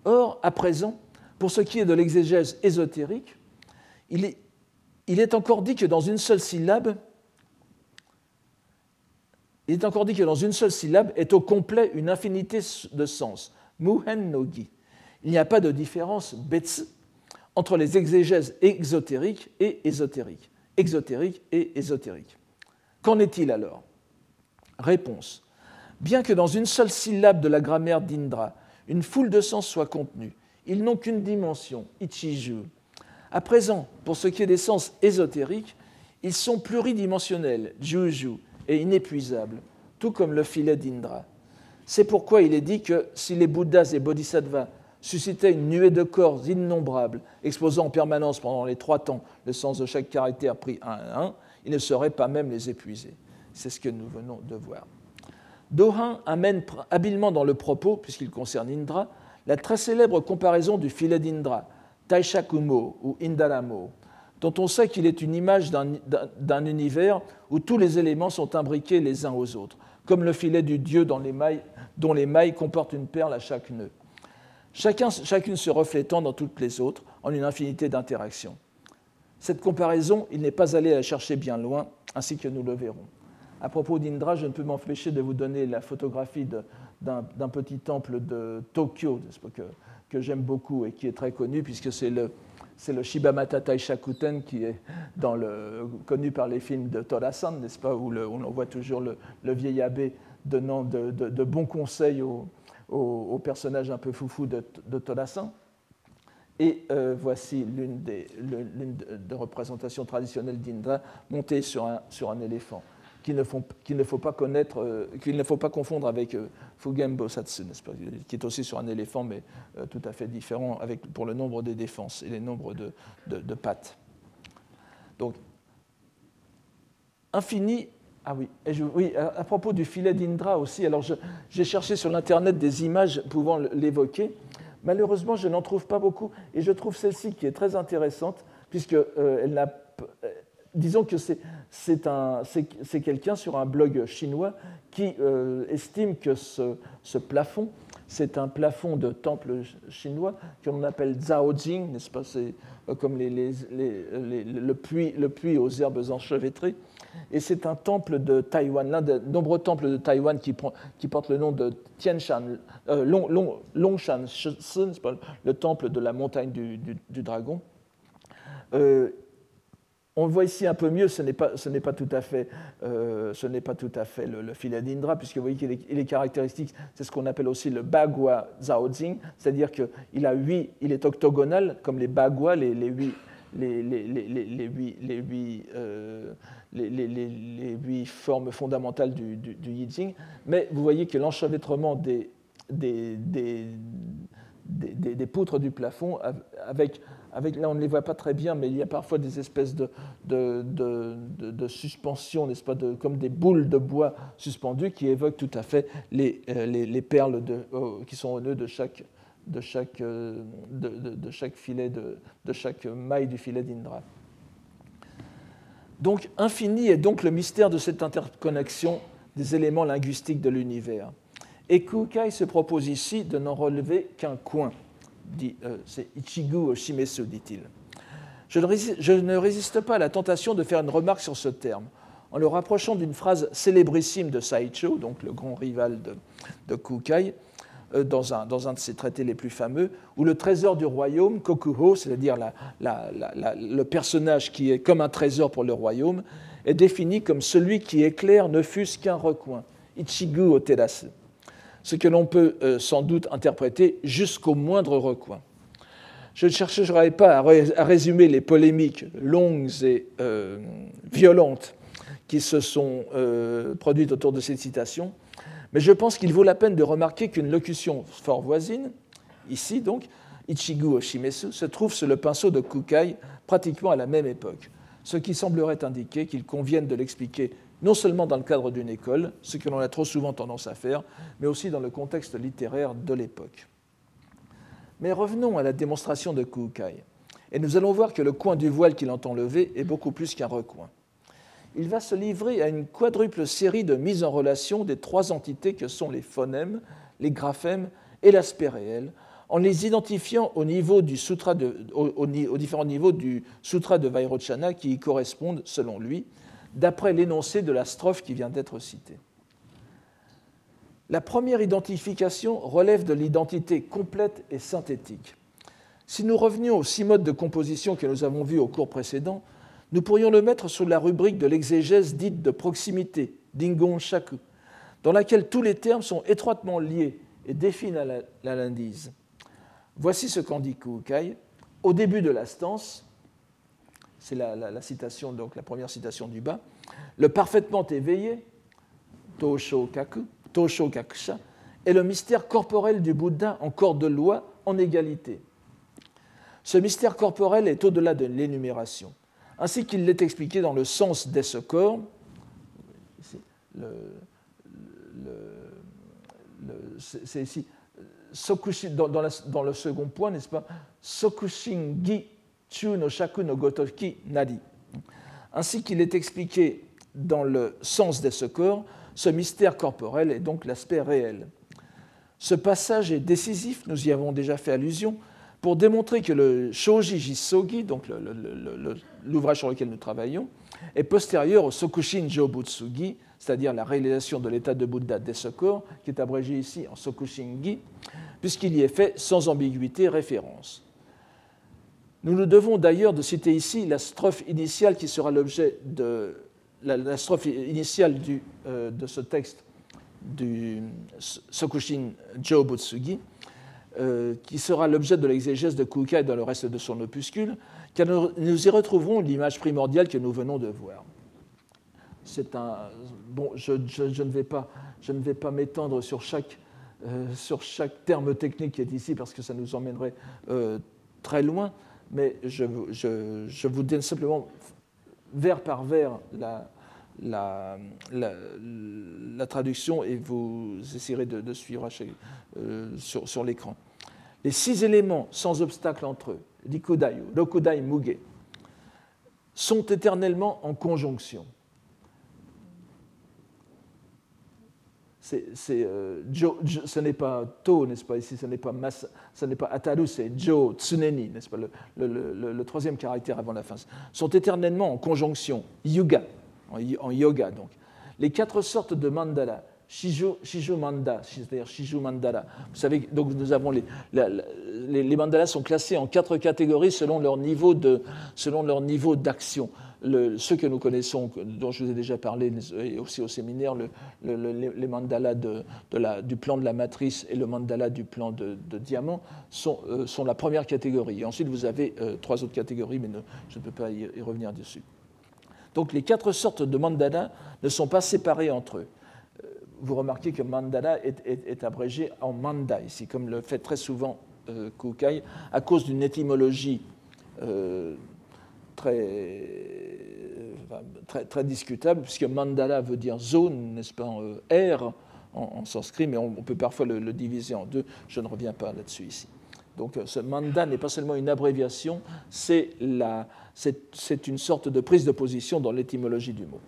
Or, à présent, pour ce qui est de l'exégèse ésotérique, il est, encore dit que dans une seule syllabe, il est encore dit que dans une seule syllabe est au complet une infinité de sens, muhen nogi il n'y a pas de différence entre les exégèses exotériques et ésotériques. Exotériques et ésotériques. Qu'en est-il alors? Réponse. Bien que dans une seule syllabe de la grammaire d'Indra, une foule de sens soit contenue, ils n'ont qu'une dimension, ichiju. À présent, pour ce qui est des sens ésotériques, ils sont pluridimensionnels, juju, et inépuisables, tout comme le filet d'Indra. C'est pourquoi il est dit que si les Bouddhas et Bodhisattvas suscitait une nuée de corps innombrables, exposant en permanence pendant les trois temps le sens de chaque caractère pris un à un, il ne saurait pas même les épuiser. C'est ce que nous venons de voir. Dohan amène habilement dans le propos, puisqu'il concerne Indra, la très célèbre comparaison du filet d'Indra, Taishakumo ou Indaramo, dont on sait qu'il est une image d'un univers où tous les éléments sont imbriqués les uns aux autres, comme le filet du dieu dont les mailles, comportent une perle à chaque nœud chacune se reflétant dans toutes les autres en une infinité d'interactions. Cette comparaison, il n'est pas allé la chercher bien loin, ainsi que nous le verrons. À propos d'Indra, je ne peux m'empêcher de vous donner la photographie d'un petit temple de Tokyo, que, j'aime beaucoup et qui est très connu, puisque c'est le, c'est le Shibamata Taishakuten qui est dans le, connu par les films de Torasan, n'est-ce pas, où, où, on voit toujours le, vieil abbé donnant de, de, bons conseils au, au, personnage un peu foufou de, de. Et euh, voici l'une des, des, représentations traditionnelles d'Indra montée sur un, sur un éléphant qu'il ne, faut pas connaître, euh, qu'il ne faut pas confondre avec euh, Fugen Bosatsu, qui est aussi sur un éléphant, mais euh, tout à fait différent avec, pour le nombre des défenses et les nombres de, pattes. Donc, infini. Ah oui, à, propos du filet d'Indra aussi, alors j'ai cherché sur l'Internet des images pouvant l'évoquer. Malheureusement, je n'en trouve pas beaucoup, et je trouve celle-ci qui est très intéressante, puisqu'elle elle n'a disons que c'est quelqu'un sur un blog chinois qui euh, estime que ce, plafond, c'est un plafond de temple chinois qu'on appelle Zaojing, n'est-ce pas? C'est euh, comme le, puits, le, puits, aux herbes enchevêtrées. Et c'est un temple de Taïwan, l'un des nombreux temples de Taïwan qui, porte le nom de Tianshan, euh, Long, Long, Longshan le temple de la montagne du, du, dragon. Euh, on le voit ici un peu mieux, ce n'est pas, tout à fait, fait le, filet d'Indra, puisque vous voyez qu'il est, caractéristique, c'est ce qu'on appelle aussi le Bagua Zaojing, c'est-à-dire qu'il a huit, il est octogonal, comme les Bagua, les, les huit, les, huit, formes fondamentales du, Yijing, mais vous voyez que l'enchevêtrement des, poutres du plafond avec là on ne les voit pas très bien, mais il y a parfois des espèces de, suspensions, n'est-ce pas, comme des boules de bois suspendues qui évoquent tout à fait les, euh, les, perles euh, qui sont au nœud de chaque, euh, filet, de, chaque maille du filet d'Indra. Donc, infini est donc le mystère de cette interconnexion des éléments linguistiques de l'univers. Et Kukai se propose ici de n'en relever qu'un coin euh, c'est Ichigu Shimesu, dit-il. Je ne, résiste, pas à la tentation de faire une remarque sur ce terme, en le rapprochant d'une phrase célébrissime de Saicho, donc le grand rival de, Kukai, euh, dans, un, dans, un, de ses traités les plus fameux, où le trésor du royaume, Kokuho, c'est-à-dire le personnage qui est comme un trésor pour le royaume, est défini comme celui qui éclaire ne fût-ce qu'un recoin, Ichigu Oterasu ce que l'on peut euh, sans doute interpréter jusqu'au moindre recoin. Je ne chercherai pas à, résumer les polémiques longues et euh, violentes qui se sont euh, produites autour de cette citation, mais je pense qu'il vaut la peine de remarquer qu'une locution fort voisine, ici donc, Ichigu Oshimesu, se trouve sur le pinceau de Kukai pratiquement à la même époque, ce qui semblerait indiquer qu'il convienne de l'expliquer non seulement dans le cadre d'une école, ce que l'on a trop souvent tendance à faire, mais aussi dans le contexte littéraire de l'époque. Mais revenons à la démonstration de Kukai, et nous allons voir que le coin du voile qu'il entend lever est beaucoup plus qu'un recoin. Il va se livrer à une quadruple série de mises en relation des trois entités que sont les phonèmes, les graphèmes et l'aspect réel, en les identifiant au niveau du sutra aux différents niveaux du sutra de Vairochana qui y correspondent, selon lui, d'après l'énoncé de la strophe qui vient d'être citée. La première identification relève de l'identité complète et synthétique. Si nous revenions aux six modes de composition que nous avons vus au cours précédent, nous pourrions le mettre sous la rubrique de l'exégèse dite de proximité, dingon shaku, dans laquelle tous les termes sont étroitement liés et définissent la, lindise. Voici ce qu'en dit Kukai. Au début de la stance, c'est la, citation, donc la première citation du bas, le parfaitement éveillé, Tosho Kaku, est le mystère corporel du Bouddha en corps de loi, en égalité. Ce mystère corporel est au-delà de l'énumération, ainsi qu'il l'est expliqué dans le sens de ce corps. c'est ici, dans, dans, le second point, n'est-ce pas? Sokushingi chu no shaku no gotoki nari. Ainsi qu'il est expliqué dans le sens de ce corps, ce mystère corporel est donc l'aspect réel. Ce passage est décisif, nous y avons déjà fait allusion, pour démontrer que le Shoji Jisogi, donc l'ouvrage sur lequel nous travaillons, est postérieur au Sokushin Jobutsugi, c'est-à-dire la réalisation de l'état de Bouddha des secours, qui est abrégé ici en Sokushingi, puisqu'il y est fait sans ambiguïté référence. Nous nous devons d'ailleurs de citer ici la strophe initiale qui sera l'objet de la, strophe initiale euh, de ce texte du Sokushin Jo Butsugi, euh, qui sera l'objet de l'exégèse de Kukai dans le reste de son opuscule, car nous y retrouverons l'image primordiale que nous venons de voir. C'est un bon, je, ne vais pas, pas m'étendre sur euh, sur chaque terme technique qui est ici parce que ça nous emmènerait très loin mais je, vous donne simplement vers par vers la, la, la, traduction et vous essayerez de, suivre euh, sur, sur l'écran. Les six éléments sans obstacle entre eux, Rikudayu, Rokudai, Muge, sont éternellement en conjonction. C'est, euh, ce n'est pas To, n'est-ce pas ici, ce n'est pas, ce n'est pas Ataru, c'est Jo, Tsuneni, n'est-ce pas, le, troisième caractère avant la fin, sont éternellement en conjonction, Yuga, en, yoga donc. Les quatre sortes de mandala, Shijo Mandala. Vous savez, donc nous avons les, les, mandalas sont classés en quatre catégories selon leur niveau de, selon leur niveau d'action ceux que nous connaissons, dont je vous ai déjà parlé aussi au séminaire, les mandalas du plan de la matrice et le mandala du plan de, diamant sont, euh, sont, la première catégorie. ensuite, vous avez euh, trois autres catégories, mais je ne peux pas y, revenir dessus. Donc les quatre sortes de mandalas ne sont pas séparés entre eux. Euh, vous remarquez que mandala est, abrégé en manda ici, comme le fait très souvent Kukai, à cause d'une étymologie très, très, très, discutable, puisque mandala veut dire zone, n'est-ce pas, en euh, R en, sanskrit, mais on, peut parfois le, diviser en deux. Je ne reviens pas là-dessus ici. Donc euh, ce manda n'est pas seulement une abréviation, c'est une sorte de prise de position dans l'étymologie du mot.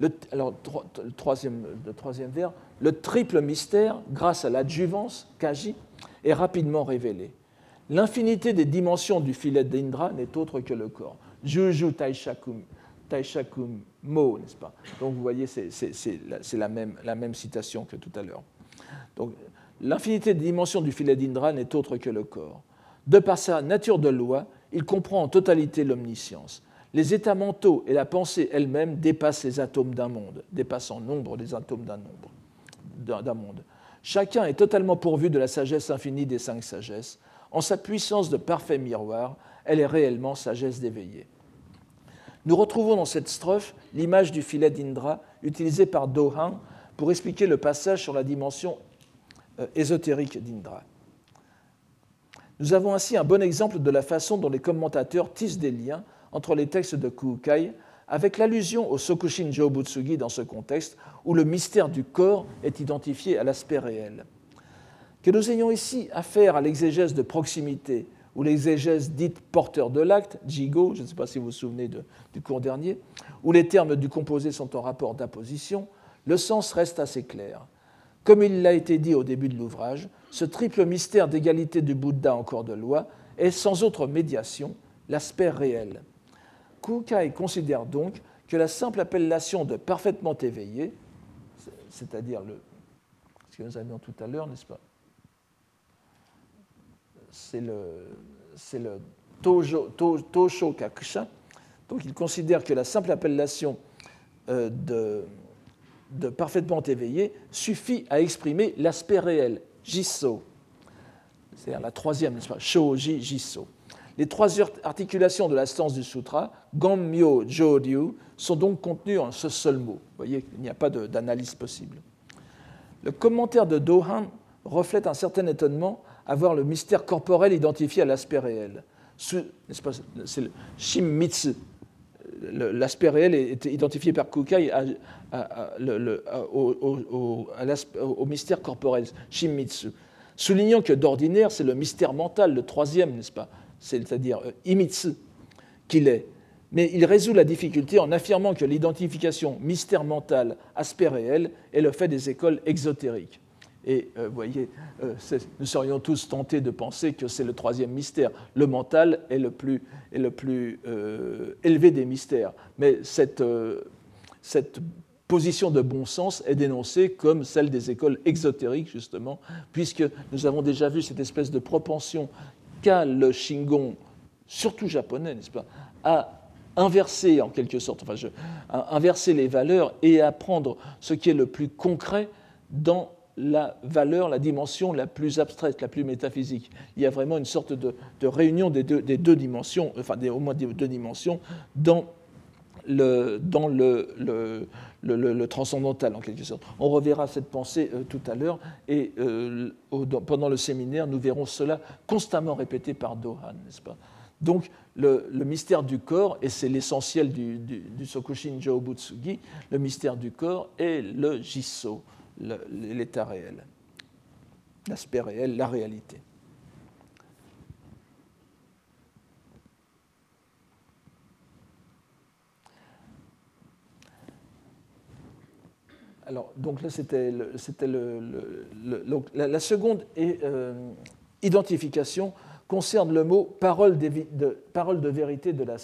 Le, alors, le troisième, le troisième vers, le triple mystère, grâce à l'adjuvance, kaji, est rapidement révélé. L'infinité des dimensions du filet d'Indra n'est autre que le corps. Juju Taishakum, n'est-ce pas? Donc vous voyez, c'est la, même, la même citation que tout à l'heure. Donc l'infinité des dimensions du filet d'Indra n'est autre que le corps. De par sa nature de loi, il comprend en totalité l'omniscience. Les états mentaux et la pensée elle-même dépassent les atomes d'un monde, dépassent en nombre les atomes d'un monde. Chacun est totalement pourvu de la sagesse infinie des cinq sagesses, en sa puissance de parfait miroir, elle est réellement sagesse d'éveiller. Nous retrouvons dans cette strophe l'image du filet d'Indra utilisé par Dohan pour expliquer le passage sur la dimension euh, ésotérique d'Indra. Nous avons ainsi un bon exemple de la façon dont les commentateurs tissent des liens entre les textes de Kukai avec l'allusion au Sokushin Jobutsugi dans ce contexte où le mystère du corps est identifié à l'aspect réel. Que nous ayons ici affaire à l'exégèse de proximité ou l'exégèse dite porteur de l'acte, jigo, je ne sais pas si vous vous souvenez du cours dernier, où les termes du composé sont en rapport d'apposition, le sens reste assez clair. Comme il l'a été dit au début de l'ouvrage, ce triple mystère d'égalité du Bouddha en corps de loi est sans autre médiation l'aspect réel. Kukai considère donc que la simple appellation de parfaitement éveillé, c'est-à-dire le, ce que nous avions tout à l'heure, n'est-ce pas c'est le, le Tosho Kakusha. Donc il considère que la simple appellation euh, de, de, parfaitement éveillé suffit à exprimer l'aspect réel, Jisso. C'est-à-dire la troisième, n'est-ce pas Shoji Jisso. Les trois articulations de la stance du sutra, Gommyo Joryu, sont donc contenues en ce seul mot. Vous voyez qu'il n'y a pas d'analyse possible. Le commentaire de Dohan reflète un certain étonnement avoir le mystère corporel identifié à l'aspect réel. C'est le Shimmitsu. L'aspect réel est identifié par Kukai au, mystère corporel, Shimmitsu. Soulignant que d'ordinaire, c'est le mystère mental, le troisième, n'est-ce pas C'est-à-dire euh, Imitsu, qu'il est. Mais il résout la difficulté en affirmant que l'identification mystère mental, aspect réel est le fait des écoles exotériques. Et vous euh, voyez, euh, nous serions tous tentés de penser que c'est le troisième mystère. Le mental est le plus, est le plus élevé des mystères. Mais cette, cette position de bon sens est dénoncée comme celle des écoles exotériques, justement, puisque nous avons déjà vu cette espèce de propension le Shingon, surtout japonais, n'est-ce pas, à inverser en quelque sorte, enfin, je, inverser les valeurs et à prendre ce qui est le plus concret dans la valeur, la dimension la plus abstraite, la plus métaphysique. Il y a vraiment une sorte de, réunion des deux, des deux, dimensions, enfin des, au moins des deux dimensions, dans le, dans le, transcendantal, en quelque sorte. On reverra cette pensée euh, tout à l'heure, et euh, pendant le séminaire, nous verrons cela constamment répété par Dohan, n'est-ce pas? Donc, le, mystère du corps, et c'est l'essentiel du, Sokushin Jōbutsugi, le mystère du corps est le jisso, l'état réel, l'aspect réel, la réalité. Alors, donc là, c'était la, seconde euh, identification concerne le mot parole de, vérité de la.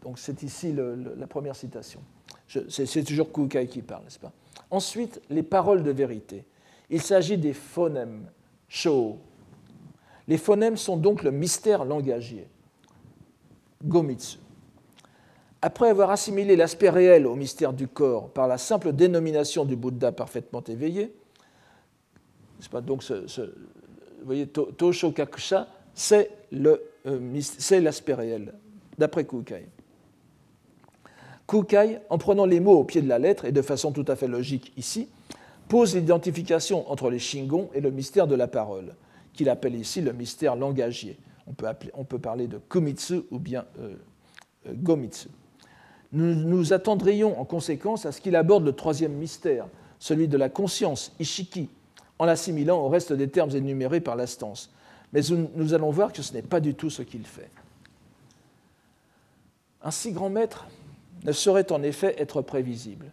Donc, c'est ici la première citation. C'est toujours Kukai qui parle, n'est-ce pas? Ensuite, les paroles de vérité. Il s'agit des phonèmes, sho. Les phonèmes sont donc le mystère langagier, gomitsu. Après avoir assimilé l'aspect réel au mystère du corps par la simple dénomination du Bouddha parfaitement éveillé, donc ce, vous voyez, Tosho Kakusha, c'est euh, l'aspect réel, d'après Kukai. Kukai, en prenant les mots au pied de la lettre et de façon tout à fait logique ici, pose l'identification entre les Shingon et le mystère de la parole, qu'il appelle ici le mystère langagier. On peut, on peut parler de Kumitsu ou bien euh, euh, Gomitsu nous nous attendrions en conséquence à ce qu'il aborde le troisième mystère, celui de la conscience, Ishiki, en l'assimilant au reste des termes énumérés par l'instance. Mais nous allons voir que ce n'est pas du tout ce qu'il fait. Un si grand maître ne saurait en effet être prévisible.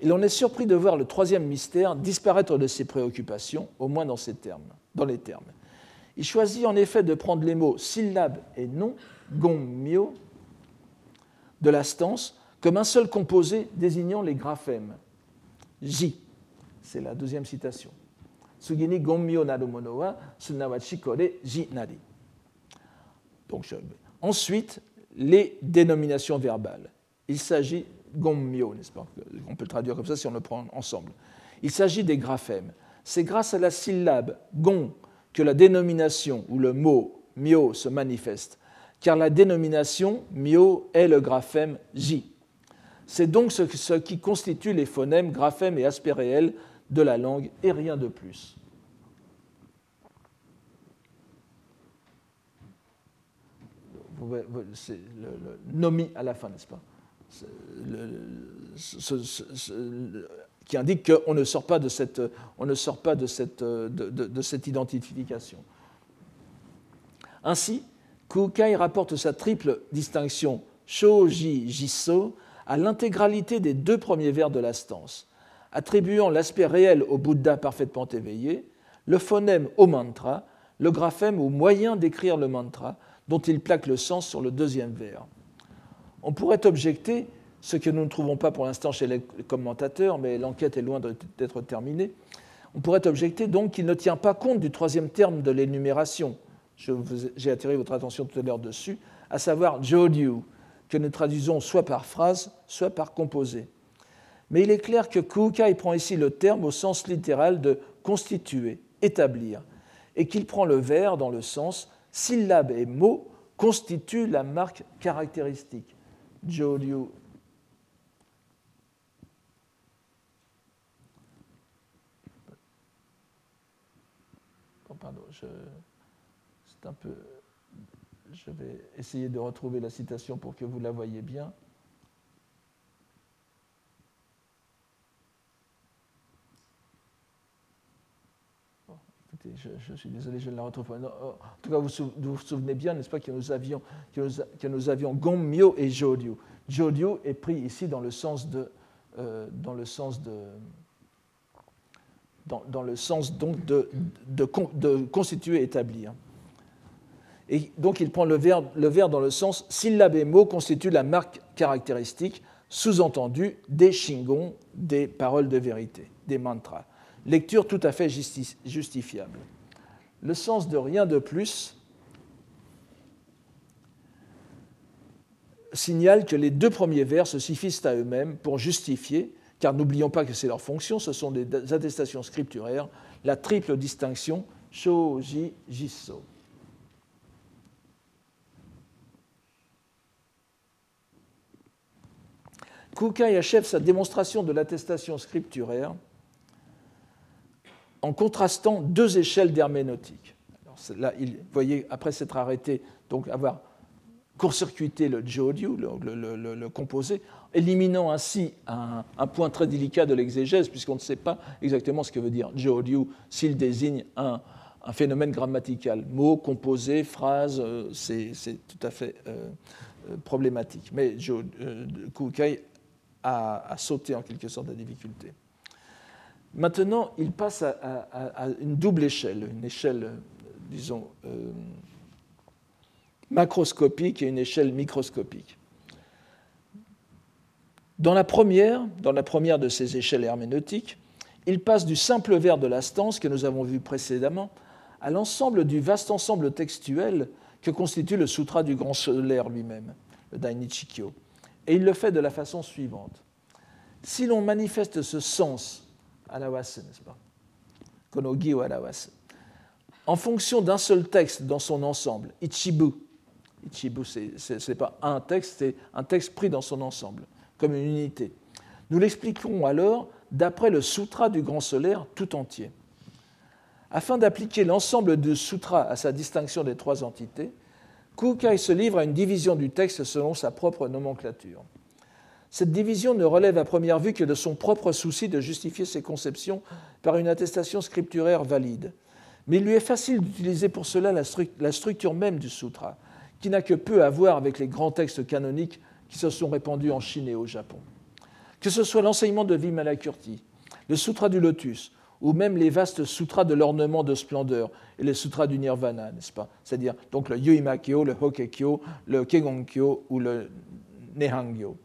Et l'on est surpris de voir le troisième mystère disparaître de ses préoccupations, au moins dans, ces termes, dans les termes. Il choisit en effet de prendre les mots syllabe et nom, gong myo, de la stance comme un seul composé désignant les graphèmes. J, c'est la deuxième citation. Sugini gommyo naru mono wa sunawachi kore ji nari. Donc, ensuite, les dénominations verbales. Il s'agit gommyo, n'est-ce pas On peut le traduire comme ça si on le prend ensemble. Il s'agit des graphèmes. C'est grâce à la syllabe gon que la dénomination ou le mot myo se manifeste car la dénomination myo est le graphème J. C'est donc ce qui constitue les phonèmes, graphèmes et aspects réels de la langue et rien de plus. C'est le, nomi à la fin, n'est-ce pas? Qui indique qu'on ne sort pas on ne sort pas de cette identification. Ainsi, Kukai rapporte sa triple distinction Shoji Jiso à l'intégralité des deux premiers vers de la stance, attribuant l'aspect réel au Bouddha parfaitement éveillé, le phonème au mantra, le graphème au moyen d'écrire le mantra, dont il plaque le sens sur le deuxième vers. On pourrait objecter, ce que nous ne trouvons pas pour l'instant chez les commentateurs, mais l'enquête est loin d'être terminée, on pourrait objecter donc qu'il ne tient pas compte du troisième terme de l'énumération, j'ai attiré votre attention tout à l'heure dessus, à savoir Jodiu, que nous traduisons soit par phrase, soit par composé. Mais il est clair que Kukai prend ici le terme au sens littéral de constituer, établir, et qu'il prend le verbe dans le sens syllabe et mot constituent la marque caractéristique. Jodiu. pardon, je un peu. Je vais essayer de retrouver la citation pour que vous la voyez bien. je, suis désolé, je ne la retrouve pas. en tout cas, vous vous, souvenez bien, n'est-ce pas, que nous avions, que nous, avions Gommyo et Jodyu. Jodyu est pris ici dans le sens de, euh, dans le sens de, dans, le sens donc de, de, de constituer, établir. Et donc il prend le verbe, le dans le sens syllabe et mot constitue la marque caractéristique, Sous-entendu, des Shingon, des paroles de vérité, des mantras. Lecture tout à fait justifiable. Le sens de rien de plus signale que les deux premiers vers se suffisent à eux-mêmes pour justifier, car n'oublions pas que c'est leur fonction, ce sont des attestations scripturaires, la triple distinction Shoji Jiso. Kukai achève sa démonstration de l'attestation scripturaire en contrastant deux échelles d'herméneutique. Là, il, vous voyez, après s'être arrêté, donc avoir court-circuité le Jodiu, le, composé, éliminant ainsi un, point très délicat de l'exégèse, puisqu'on ne sait pas exactement ce que veut dire Jodiu s'il désigne un, phénomène grammatical. Mot, composé, phrase, euh, c'est tout à fait euh, euh, problématique. Mais Kukai a, sauté en quelque sorte la difficulté. Maintenant, il passe à, une double échelle, une échelle, disons, macroscopique et une échelle microscopique. Dans la première, dans la première de ces échelles herméneutiques, il passe du simple vers de la stance que nous avons vu précédemment à l'ensemble du vaste ensemble textuel que constitue le Sutra du Grand Solaire lui-même, le Dainichikyo. Et il le fait de la façon suivante. Si l'on manifeste ce sens, anawase, n'est-ce pas Konogi ou anawase, en fonction d'un seul texte dans son ensemble, ichibu, Ichibu, ce n'est pas un texte, c'est un texte pris dans son ensemble, comme une unité. Nous l'expliquerons alors d'après le sutra du grand solaire tout entier. Afin d'appliquer l'ensemble du sutra à sa distinction des trois entités, Kukai se livre à une division du texte selon sa propre nomenclature. Cette division ne relève à première vue que de son propre souci de justifier ses conceptions par une attestation scripturaire valide. Mais il lui est facile d'utiliser pour cela la, structure même du sutra, qui n'a que peu à voir avec les grands textes canoniques qui se sont répandus en Chine et au Japon. Que ce soit l'enseignement de Vimalakurti, le Sutra du Lotus, ou même les vastes sutras de l'ornement de splendeur et les sutras du Nirvana, n'est-ce pas? C'est-à-dire donc le Yuimakyo, le Hokekyo, le Kegonkyo ou le Nehangyo.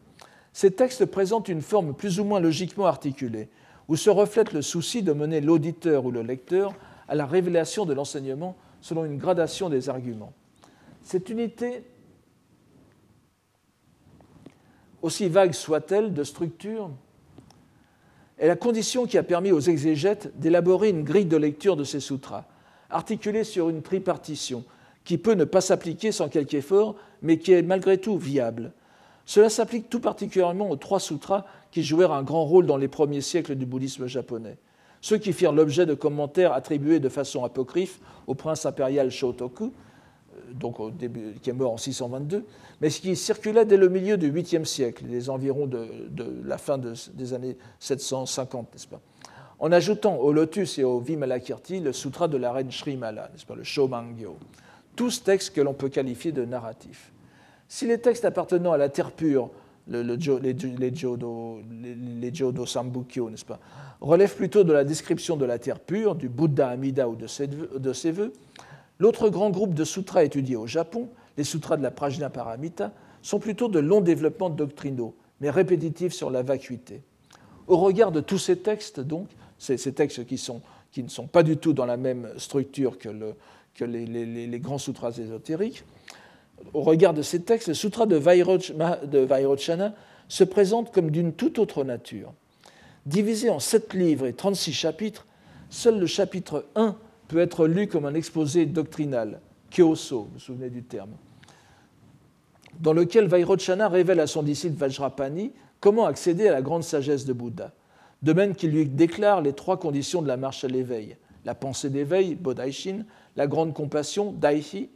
Ces textes présentent une forme plus ou moins logiquement articulée, où se reflète le souci de mener l'auditeur ou le lecteur à la révélation de l'enseignement selon une gradation des arguments. Cette unité, aussi vague soit-elle de structure, est la condition qui a permis aux exégètes d'élaborer une grille de lecture de ces sutras, articulée sur une tripartition, qui peut ne pas s'appliquer sans quelque effort, mais qui est malgré tout viable. Cela s'applique tout particulièrement aux trois sutras qui jouèrent un grand rôle dans les premiers siècles du bouddhisme japonais. Ceux qui firent l'objet de commentaires attribués de façon apocryphe au prince impérial Shotoku, donc au début, qui est mort en 622, mais qui circulait dès le milieu du 8e siècle, les environs de, la fin des années 750, n'est-ce pas? En ajoutant au Lotus et au Vimalakirti le sutra de la reine Srimala, n'est-ce pas, le Shomangyo, tous textes que l'on peut qualifier de narratifs. Si les textes appartenant à la terre pure, le, les, les, Jodo, les, Jodo Sambukyo, n'est-ce pas, relèvent plutôt de la description de la terre pure, du Bouddha Amida ou de ses, de ses vœux, L'autre grand groupe de sutras étudiés au Japon, les sutras de la Prajnaparamita, sont plutôt de longs développements doctrinaux, mais répétitifs sur la vacuité. Au regard de tous ces textes, donc, ces, textes qui, ne sont pas du tout dans la même structure que, les, grands sutras ésotériques, au regard de ces textes, le sutra de, Vairochana se présente comme d'une toute autre nature. Divisé en sept livres et 36 chapitres, seul le chapitre 1 peut être lu comme un exposé doctrinal, Kyoso, vous vous souvenez du terme, dans lequel Vairochana révèle à son disciple Vajrapani comment accéder à la grande sagesse de Bouddha, de même qu'il lui déclare les trois conditions de la marche à l'éveil la pensée d'éveil, Bodaishin, la grande compassion, Daihi,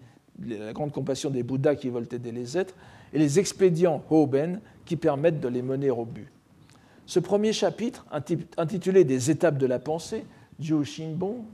la grande compassion des Bouddhas qui veulent aider les êtres, et les expédients Hoben qui permettent de les mener au but. Ce premier chapitre, intitulé Des étapes de la pensée, Shinbon,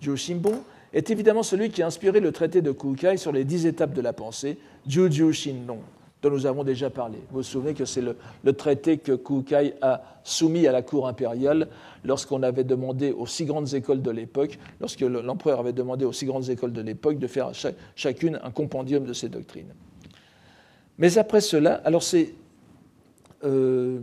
Shimbun est évidemment celui qui a inspiré le traité de Kukai sur les dix étapes de la pensée, Juju Shinnon, dont nous avons déjà parlé. Vous vous souvenez que c'est le, traité que Kukai a soumis à la cour impériale lorsqu'on avait demandé aux six grandes écoles de l'époque, lorsque l'empereur avait demandé aux six grandes écoles de l'époque de faire chacune un compendium de ces doctrines. Mais après cela, alors c'est euh,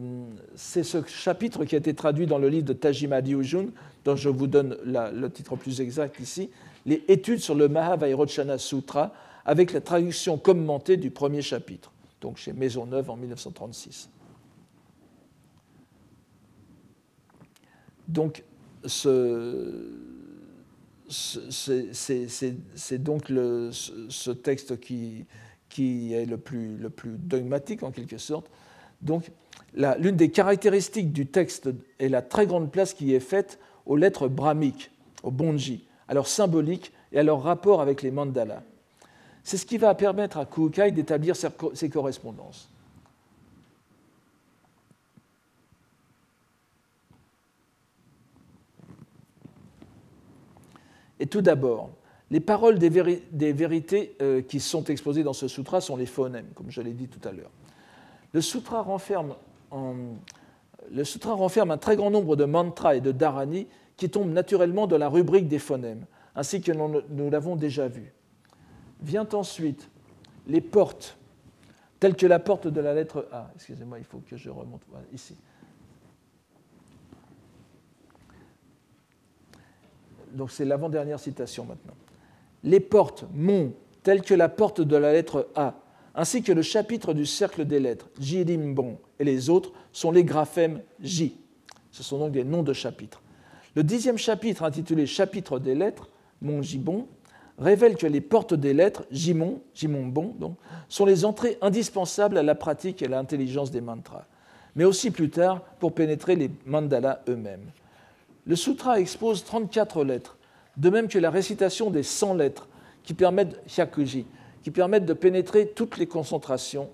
c'est ce chapitre qui a été traduit dans le livre de Tajima Diujun, dont je vous donne le titre plus exact ici, les études sur le Mahavairochana Sutra, avec la traduction commentée du premier chapitre, donc chez Maisonneuve en 1936. Donc, c'est donc ce texte qui, qui est le plus, le plus dogmatique en quelque sorte. Donc, l'une des caractéristiques du texte est la très grande place qui est faite aux lettres brahmiques, aux bonji, à leur symbolique et à leur rapport avec les mandalas. C'est ce qui va permettre à Kukai d'établir ses correspondances. Et tout d'abord, les paroles des, vérités euh, qui sont exposées dans ce sutra sont les phonèmes, comme je l'ai dit tout à l'heure. Le sutra, renferme le sutra renferme un très grand nombre de mantras et de dharani qui tombent naturellement dans la rubrique des phonèmes, ainsi que nous l'avons déjà vu. Vient ensuite les portes, telles que la porte de la lettre A. Excusez-moi, il faut que je remonte ici. Donc c'est l'avant-dernière citation maintenant. Les portes, mon, telles que la porte de la lettre A, ainsi que le chapitre du cercle des lettres, Jirimbon, et les autres, sont les graphèmes J. Ce sont donc des noms de chapitres. Le dixième chapitre, intitulé Chapitre des lettres, Mon Jibon, révèle que les portes des lettres, Jimon, Jimonbon, donc, sont les entrées indispensables à la pratique et à l'intelligence des mantras, mais aussi plus tard pour pénétrer les mandalas eux-mêmes. Le sutra expose 34 lettres, de même que la récitation des 100 lettres qui permettent, Hyakuji, qui permettent de pénétrer toutes les concentrations.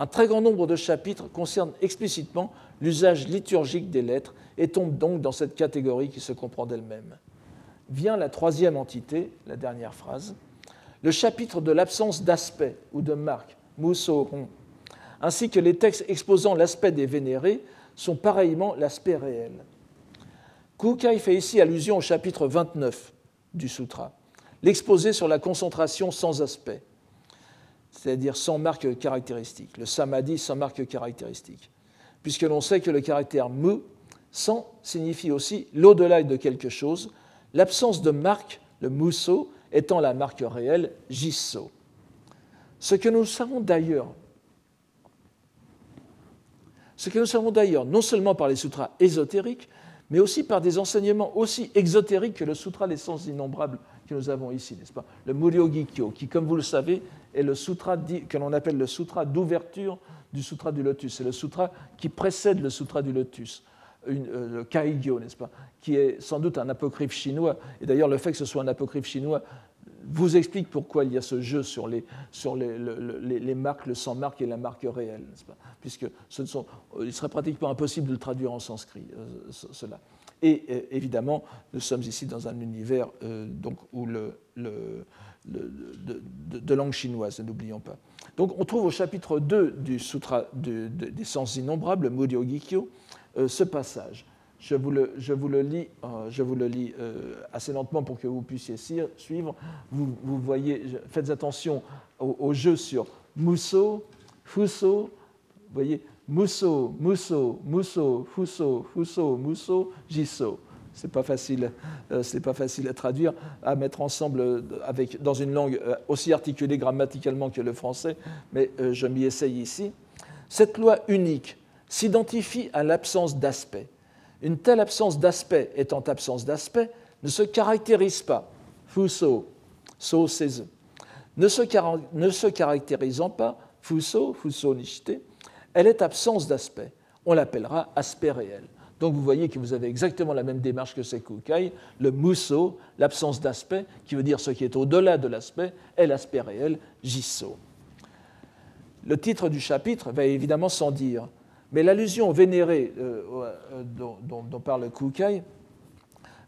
Un très grand nombre de chapitres concernent explicitement l'usage liturgique des lettres et tombent donc dans cette catégorie qui se comprend d'elle-même. Vient la troisième entité, la dernière phrase, le chapitre de l'absence d'aspect ou de marque, Musohon, ainsi que les textes exposant l'aspect des vénérés sont pareillement l'aspect réel. Kukai fait ici allusion au chapitre 29 du sutra, l'exposé sur la concentration sans aspect, c'est-à-dire sans marque caractéristique, le samadhi sans marque caractéristique, puisque l'on sait que le caractère mu, sans, signifie aussi l'au-delà de quelque chose, l'absence de marque, le muso, étant la marque réelle, jisso. Ce que nous savons d'ailleurs, ce que nous savons d'ailleurs non seulement par les sutras ésotériques, mais aussi par des enseignements aussi exotériques que le Sutra des sens innombrables que nous avons ici, n'est-ce pas? Le Muryogikyo, qui, comme vous le savez, est le sutra que l'on appelle le sutra d'ouverture du sutra du lotus. C'est le sutra qui précède le sutra du lotus, euh, le Kaigyo, n'est-ce pas Qui est sans doute un apocryphe chinois. Et d'ailleurs, le fait que ce soit un apocryphe chinois vous explique pourquoi il y a ce jeu sur les, sur les, les, marques, le sans marque et la marque réelle, n'est-ce pas Puisque ce sont, il serait pratiquement impossible de le traduire en sanskrit, euh, cela. Et euh, évidemment, nous sommes ici dans un univers euh, donc, où le, de, langue chinoise, n'oublions pas. Donc on trouve au chapitre 2 du Sutra des sens innombrables, le Muryo Gikyo, ce passage. Je vous le, je vous le lis, euh, je vous le lis euh, assez lentement pour que vous puissiez suivre. Vous, vous voyez, faites attention au, jeu sur Musso, Fuso, vous voyez, Musso, Musso, Musso, Fuso, Fuso, Musso, Jisso. C'est pas facile, euh, pas facile à traduire, à mettre ensemble avec, dans une langue aussi articulée grammaticalement que le français, mais je m'y essaye ici. Cette loi unique s'identifie à l'absence d'aspect une telle absence d'aspect étant absence d'aspect ne se caractérise pas, fuso, so seize, ne se, ne se caractérisant pas, fuso, fuso nishite, elle est absence d'aspect. On l'appellera aspect réel. Donc vous voyez que vous avez exactement la même démarche que Sekukai, le muso, l'absence d'aspect, qui veut dire ce qui est au-delà de l'aspect, est l'aspect réel, jisso. Le titre du chapitre va évidemment sans dire. Mais l'allusion vénérée euh, euh, dont, parle Kukai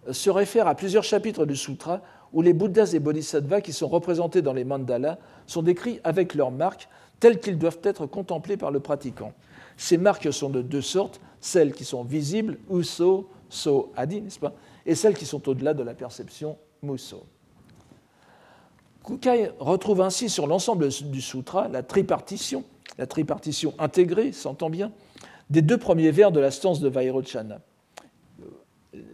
euh, se réfère à plusieurs chapitres du sutra où les Bouddhas et Bodhisattvas qui sont représentés dans les mandalas sont décrits avec leurs marques telles qu'ils doivent être contemplés par le pratiquant. Ces marques sont de deux sortes, celles qui sont visibles, uso, so, adi, n'est-ce pas, et celles qui sont au-delà de la perception, muso. Kukai retrouve ainsi sur l'ensemble du sutra la tripartition la tripartition intégrée, s'entend bien, des deux premiers vers de la stance de Vairocana.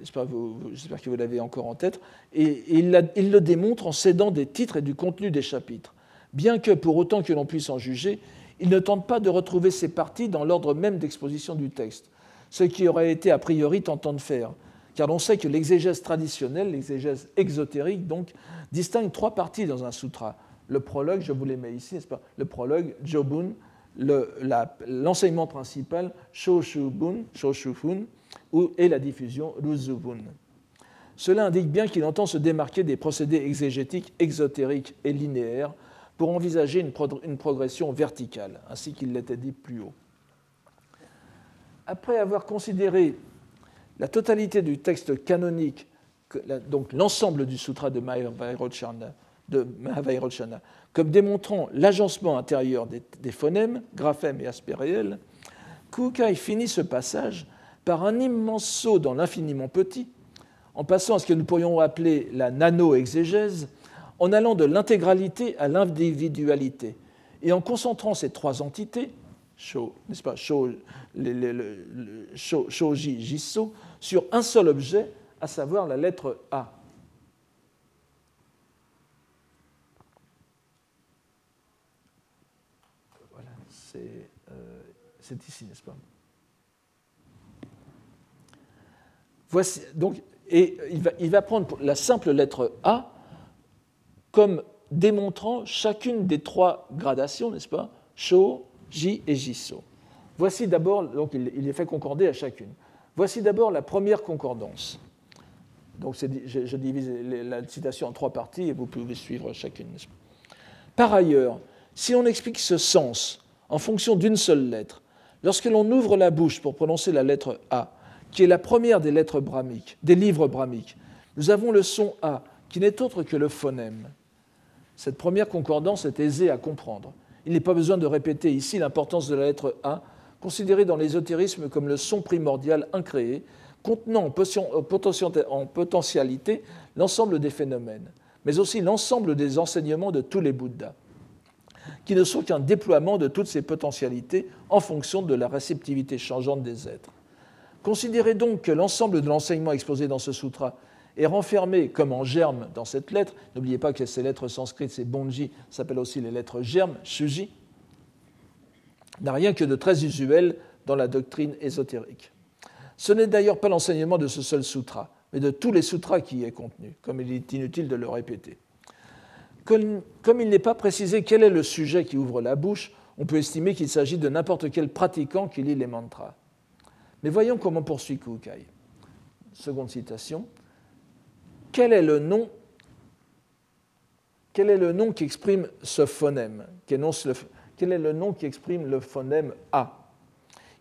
J'espère que vous l'avez encore en tête. Et, il, le démontre en cédant des titres et du contenu des chapitres. Bien que, pour autant que l'on puisse en juger, il ne tente pas de retrouver ces parties dans l'ordre même d'exposition du texte, ce qui aurait été a priori tentant de faire, car on sait que l'exégèse traditionnelle, l'exégèse exotérique, donc, distingue trois parties dans un sutra. Le prologue, je vous les mets ici, n'est-ce pas? Le prologue, Jobun, l'enseignement principal, Shoshubun, Shoshufun, et la diffusion, Ruzubun. Cela indique bien qu'il entend se démarquer des procédés exégétiques exotériques et linéaires pour envisager une, progression verticale, ainsi qu'il l'était dit plus haut. Après avoir considéré la totalité du texte canonique, donc l'ensemble du sutra de Mahavairochana, comme démontrant l'agencement intérieur des, phonèmes, graphèmes et aspects réels, Kukai finit ce passage par un immense saut dans l'infiniment petit, en passant à ce que nous pourrions appeler la nano-exégèse, en allant de l'intégralité à l'individualité, et en concentrant ces trois entités, n'est-ce pas, shoji, jisso, sur un seul objet, à savoir la lettre A. Voilà, euh, c'est ici, n'est-ce pas? Voici, donc, et il va, il va prendre la simple lettre A comme démontrant chacune des trois gradations, n'est-ce pas? Sho, Ji et Jiso. Voici d'abord, donc il, il est fait concorder à chacune. Voici d'abord la première concordance. Donc je, je, divise la citation en trois parties et vous pouvez suivre chacune. Par ailleurs, si on explique ce sens en fonction d'une seule lettre, lorsque l'on ouvre la bouche pour prononcer la lettre A, qui est la première des lettres brahmiques, des livres brahmiques, nous avons le son A, qui n'est autre que le phonème. Cette première concordance est aisée à comprendre. Il n'est pas besoin de répéter ici l'importance de la lettre A, considérée dans l'ésotérisme comme le son primordial incréé, contenant en potentialité l'ensemble des phénomènes, mais aussi l'ensemble des enseignements de tous les Bouddhas, qui ne sont qu'un déploiement de toutes ces potentialités en fonction de la réceptivité changeante des êtres. Considérez donc que l'ensemble de l'enseignement exposé dans ce sutra est renfermé comme en germe dans cette lettre. N'oubliez pas que ces lettres sanskrites, ces bonji, s'appellent aussi les lettres germes, shuji, n'a rien que de très usuel dans la doctrine ésotérique. Ce n'est d'ailleurs pas l'enseignement de ce seul sutra, mais de tous les sutras qui y est contenu, comme il est inutile de le répéter. Comme, il n'est pas précisé quel est le sujet qui ouvre la bouche, on peut estimer qu'il s'agit de n'importe quel pratiquant qui lit les mantras. Mais voyons comment poursuit Kukai. Seconde citation quel est le nom qui exprime ce phonème Quel est le nom qui exprime le phonème A?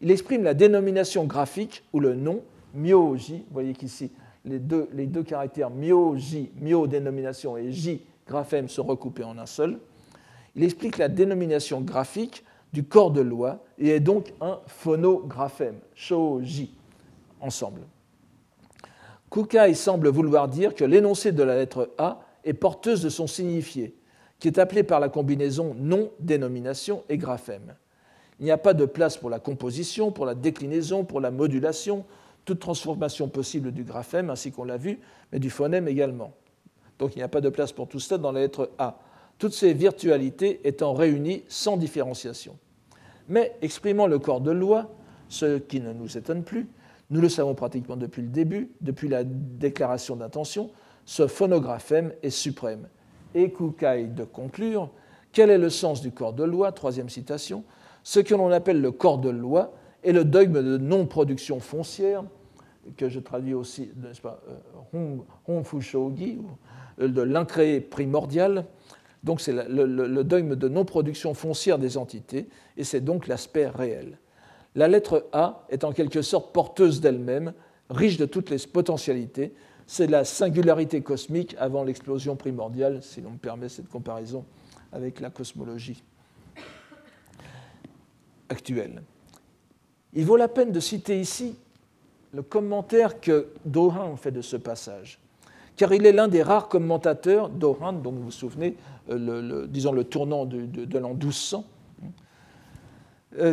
Il exprime la dénomination graphique ou le nom myoji. Vous voyez qu'ici, les deux, les deux caractères myoji, myo dénomination et j graphème sont recoupés en un seul. Il explique la dénomination graphique du corps de loi et est donc un phonographème, shoji, ensemble. Kukai semble vouloir dire que l'énoncé de la lettre A est porteuse de son signifié, qui est appelé par la combinaison nom, dénomination et graphème. Il n'y a pas de place pour la composition, pour la déclinaison, pour la modulation, toute transformation possible du graphème, ainsi qu'on l'a vu, mais du phonème également. Donc il n'y a pas de place pour tout cela dans la lettre A, toutes ces virtualités étant réunies sans différenciation. Mais exprimant le corps de loi, ce qui ne nous étonne plus, nous le savons pratiquement depuis le début, depuis la déclaration d'intention, ce phonographème est suprême. Et Kukai de conclure quel est le sens du corps de loi? Troisième citation. Ce que l'on appelle le corps de loi est le dogme de non-production foncière, que je traduis aussi, n'est-ce pas, euh, euh, de l'incréé primordial. Donc c'est le, le dogme de non-production foncière des entités, et c'est donc l'aspect réel. La lettre A est en quelque sorte porteuse d'elle-même, riche de toutes les potentialités. C'est la singularité cosmique avant l'explosion primordiale, si l'on me permet cette comparaison avec la cosmologie actuelle. Il vaut la peine de citer ici le commentaire que Dohan fait de ce passage, car il est l'un des rares commentateurs, Dohan, dont vous vous souvenez, euh, disons le tournant de, de l'an 1200, euh,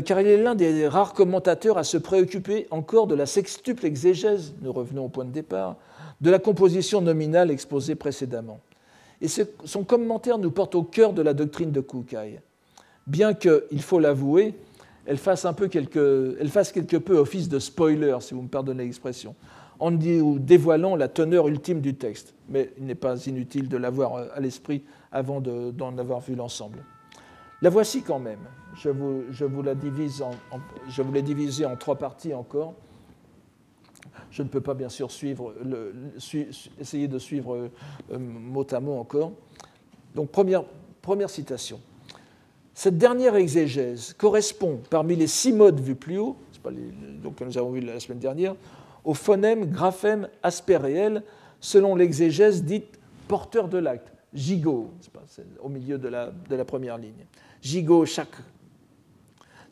car il est l'un des rares commentateurs à se préoccuper encore de la sextuple exégèse, nous revenons au point de départ, de la composition nominale exposée précédemment. Et son commentaire nous porte au cœur de la doctrine de Kukai, bien qu'il faut l'avouer, elle fasse, un peu quelque, elle fasse quelque peu office de spoiler, si vous me pardonnez l'expression, en dévoilant la teneur ultime du texte. Mais il n'est pas inutile de l'avoir à l'esprit avant d'en avoir vu l'ensemble. La voici quand même. Je vous, la divise en, je vous l'ai divisée en trois parties encore. Je ne peux pas bien sûr suivre essayer de suivre euh, mot à mot encore. Donc première, première citation. Cette dernière exégèse correspond, parmi les six modes vus plus haut, donc, que nous avons vu la semaine dernière, au phonème, graphème, aspect réel, selon l'exégèse dite porteur de l'acte, gigot, au milieu de la, de la première ligne gigot chaque,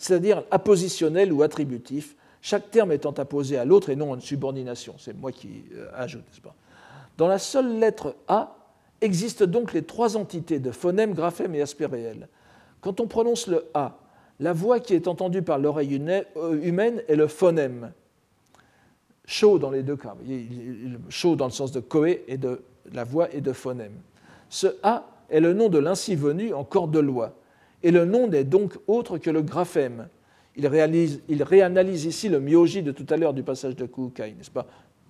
c'est-à-dire appositionnel ou attributif, chaque terme étant apposé à l'autre et non en subordination. C'est moi qui euh, ajoute, n'est-ce pas? Dans la seule lettre A existent donc les trois entités de phonème, graphème et aspect. Quand on prononce le A, la voix qui est entendue par l'oreille euh, humaine est le phonème. Chaud dans les deux cas. Chaud dans le sens de coé et de la voix et de phonème. Ce A est le nom de l'ainsi venu en corps de loi et le nom n'est donc autre que le graphème. Il, réanalyse ici le myo-j de tout à l'heure du passage de Kukai, n'est-ce pas?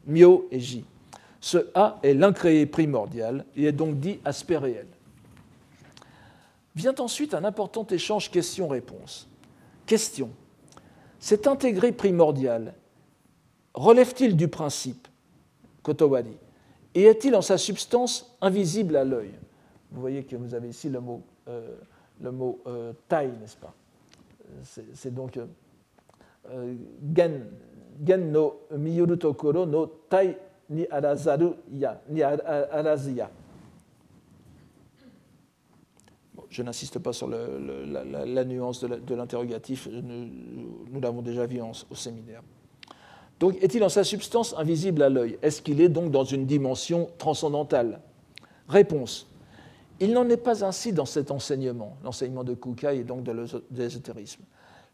Myo et J. Ce A est l'incréé primordial et est donc dit aspect réel. Vient ensuite un important échange question-réponse. Question. Cet intégré primordial relève-t-il du principe, Kotowari, et est-il en sa substance invisible à l'œil? Vous voyez que vous avez ici le mot euh, le mot euh, taille, n'est-ce pas? C'est donc euh, euh, gen, gen no miyuru tokoro no tai ni arazaru ya, ni araziya. Bon, je n'insiste pas sur la, nuance de l'interrogatif, nous, l'avons déjà vu au séminaire. Donc, est-il en sa substance invisible à l'œil? Est-ce qu'il est donc dans une dimension transcendantale? Réponse il n'en est pas ainsi dans cet enseignement, l'enseignement de Kukai et donc de l'ésotérisme.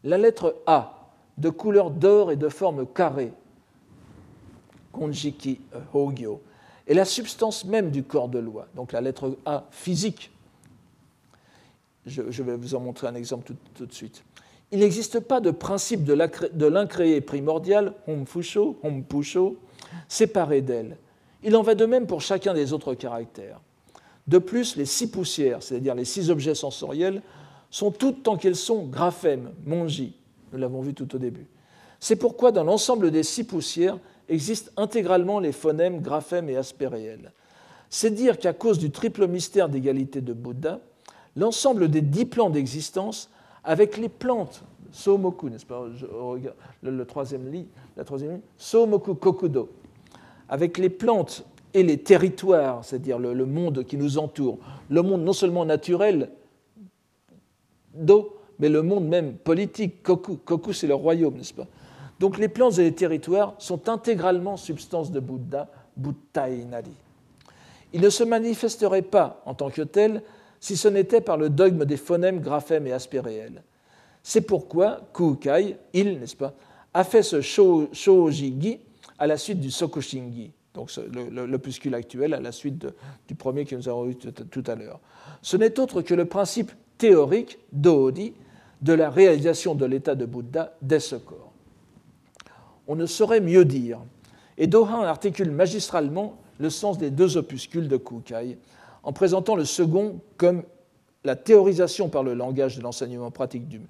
La lettre A, de couleur d'or et de forme carrée, Konjiki euh, Hogyo, est la substance même du corps de loi, donc la lettre A physique. Je, vais vous en montrer un exemple tout, de suite. Il n'existe pas de principe de l'incréé primordial, Homfusho, Hompusho, séparé d'elle. Il en va de même pour chacun des autres caractères. De plus, les six poussières, c'est-à-dire les six objets sensoriels, sont toutes tant qu'elles sont graphèmes, monji. Nous l'avons vu tout au début. C'est pourquoi dans l'ensemble des six poussières existent intégralement les phonèmes, graphèmes et aspects réels. C'est dire qu'à cause du triple mystère d'égalité de Bouddha, l'ensemble des dix plans d'existence, avec les plantes, Somoku, n'est-ce pas le, troisième lit, la troisième ligne, Somoku Kokudo, avec les plantes et les territoires, c'est-à-dire le, monde qui nous entoure, le monde non seulement naturel d'eau, mais le monde même politique, Koku. Koku, c'est le royaume, n'est-ce pas? Donc les plans et les territoires sont intégralement substance de Bouddha, Buddhainari. Ils ne se manifesteraient pas en tant que tels si ce n'était par le dogme des phonèmes, graphèmes et aspects réels. C'est pourquoi Kukai, il, n'est-ce pas, a fait ce Shōji-gi à la suite du Sokushingi donc l'opuscule actuel à la suite du premier que nous avons eu tout à l'heure. Ce n'est autre que le principe théorique d'Odi de la réalisation de l'état de Bouddha dès ce corps. On ne saurait mieux dire, et Dohan articule magistralement le sens des deux opuscules de Kukai, en présentant le second comme la théorisation par le langage de l'enseignement pratique du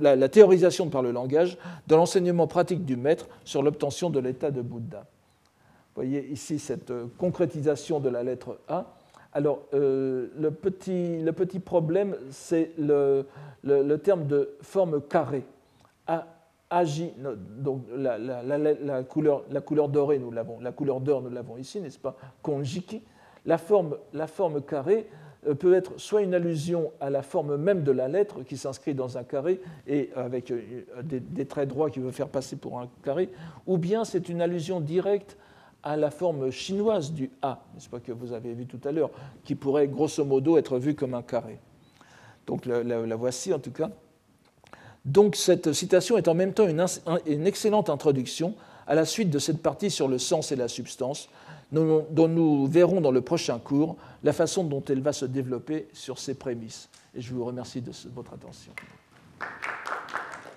la théorisation par le langage de l'enseignement pratique du maître sur l'obtention de l'état de Bouddha. Vous voyez ici cette euh, concrétisation de la lettre A. Alors, euh, le, petit, le, petit, problème, c'est le, le, terme de forme carrée. A, agi, donc la, la, la, couleur, la couleur dorée, nous l'avons, la couleur d'or, nous l'avons ici, n'est-ce pas Konjiki. La forme, la forme carrée euh, peut être soit une allusion à la forme même de la lettre qui s'inscrit dans un carré et avec des, des traits droits qui veut faire passer pour un carré, ou bien c'est une allusion directe à la forme chinoise du A, n'est-ce pas, que vous avez vu tout à l'heure, qui pourrait grosso modo être vu comme un carré. Donc la, voici en tout cas. Donc cette citation est en même temps une, excellente introduction à la suite de cette partie sur le sens et la substance, dont nous verrons dans le prochain cours la façon dont elle va se développer sur ces prémices. Et je vous remercie de votre attention.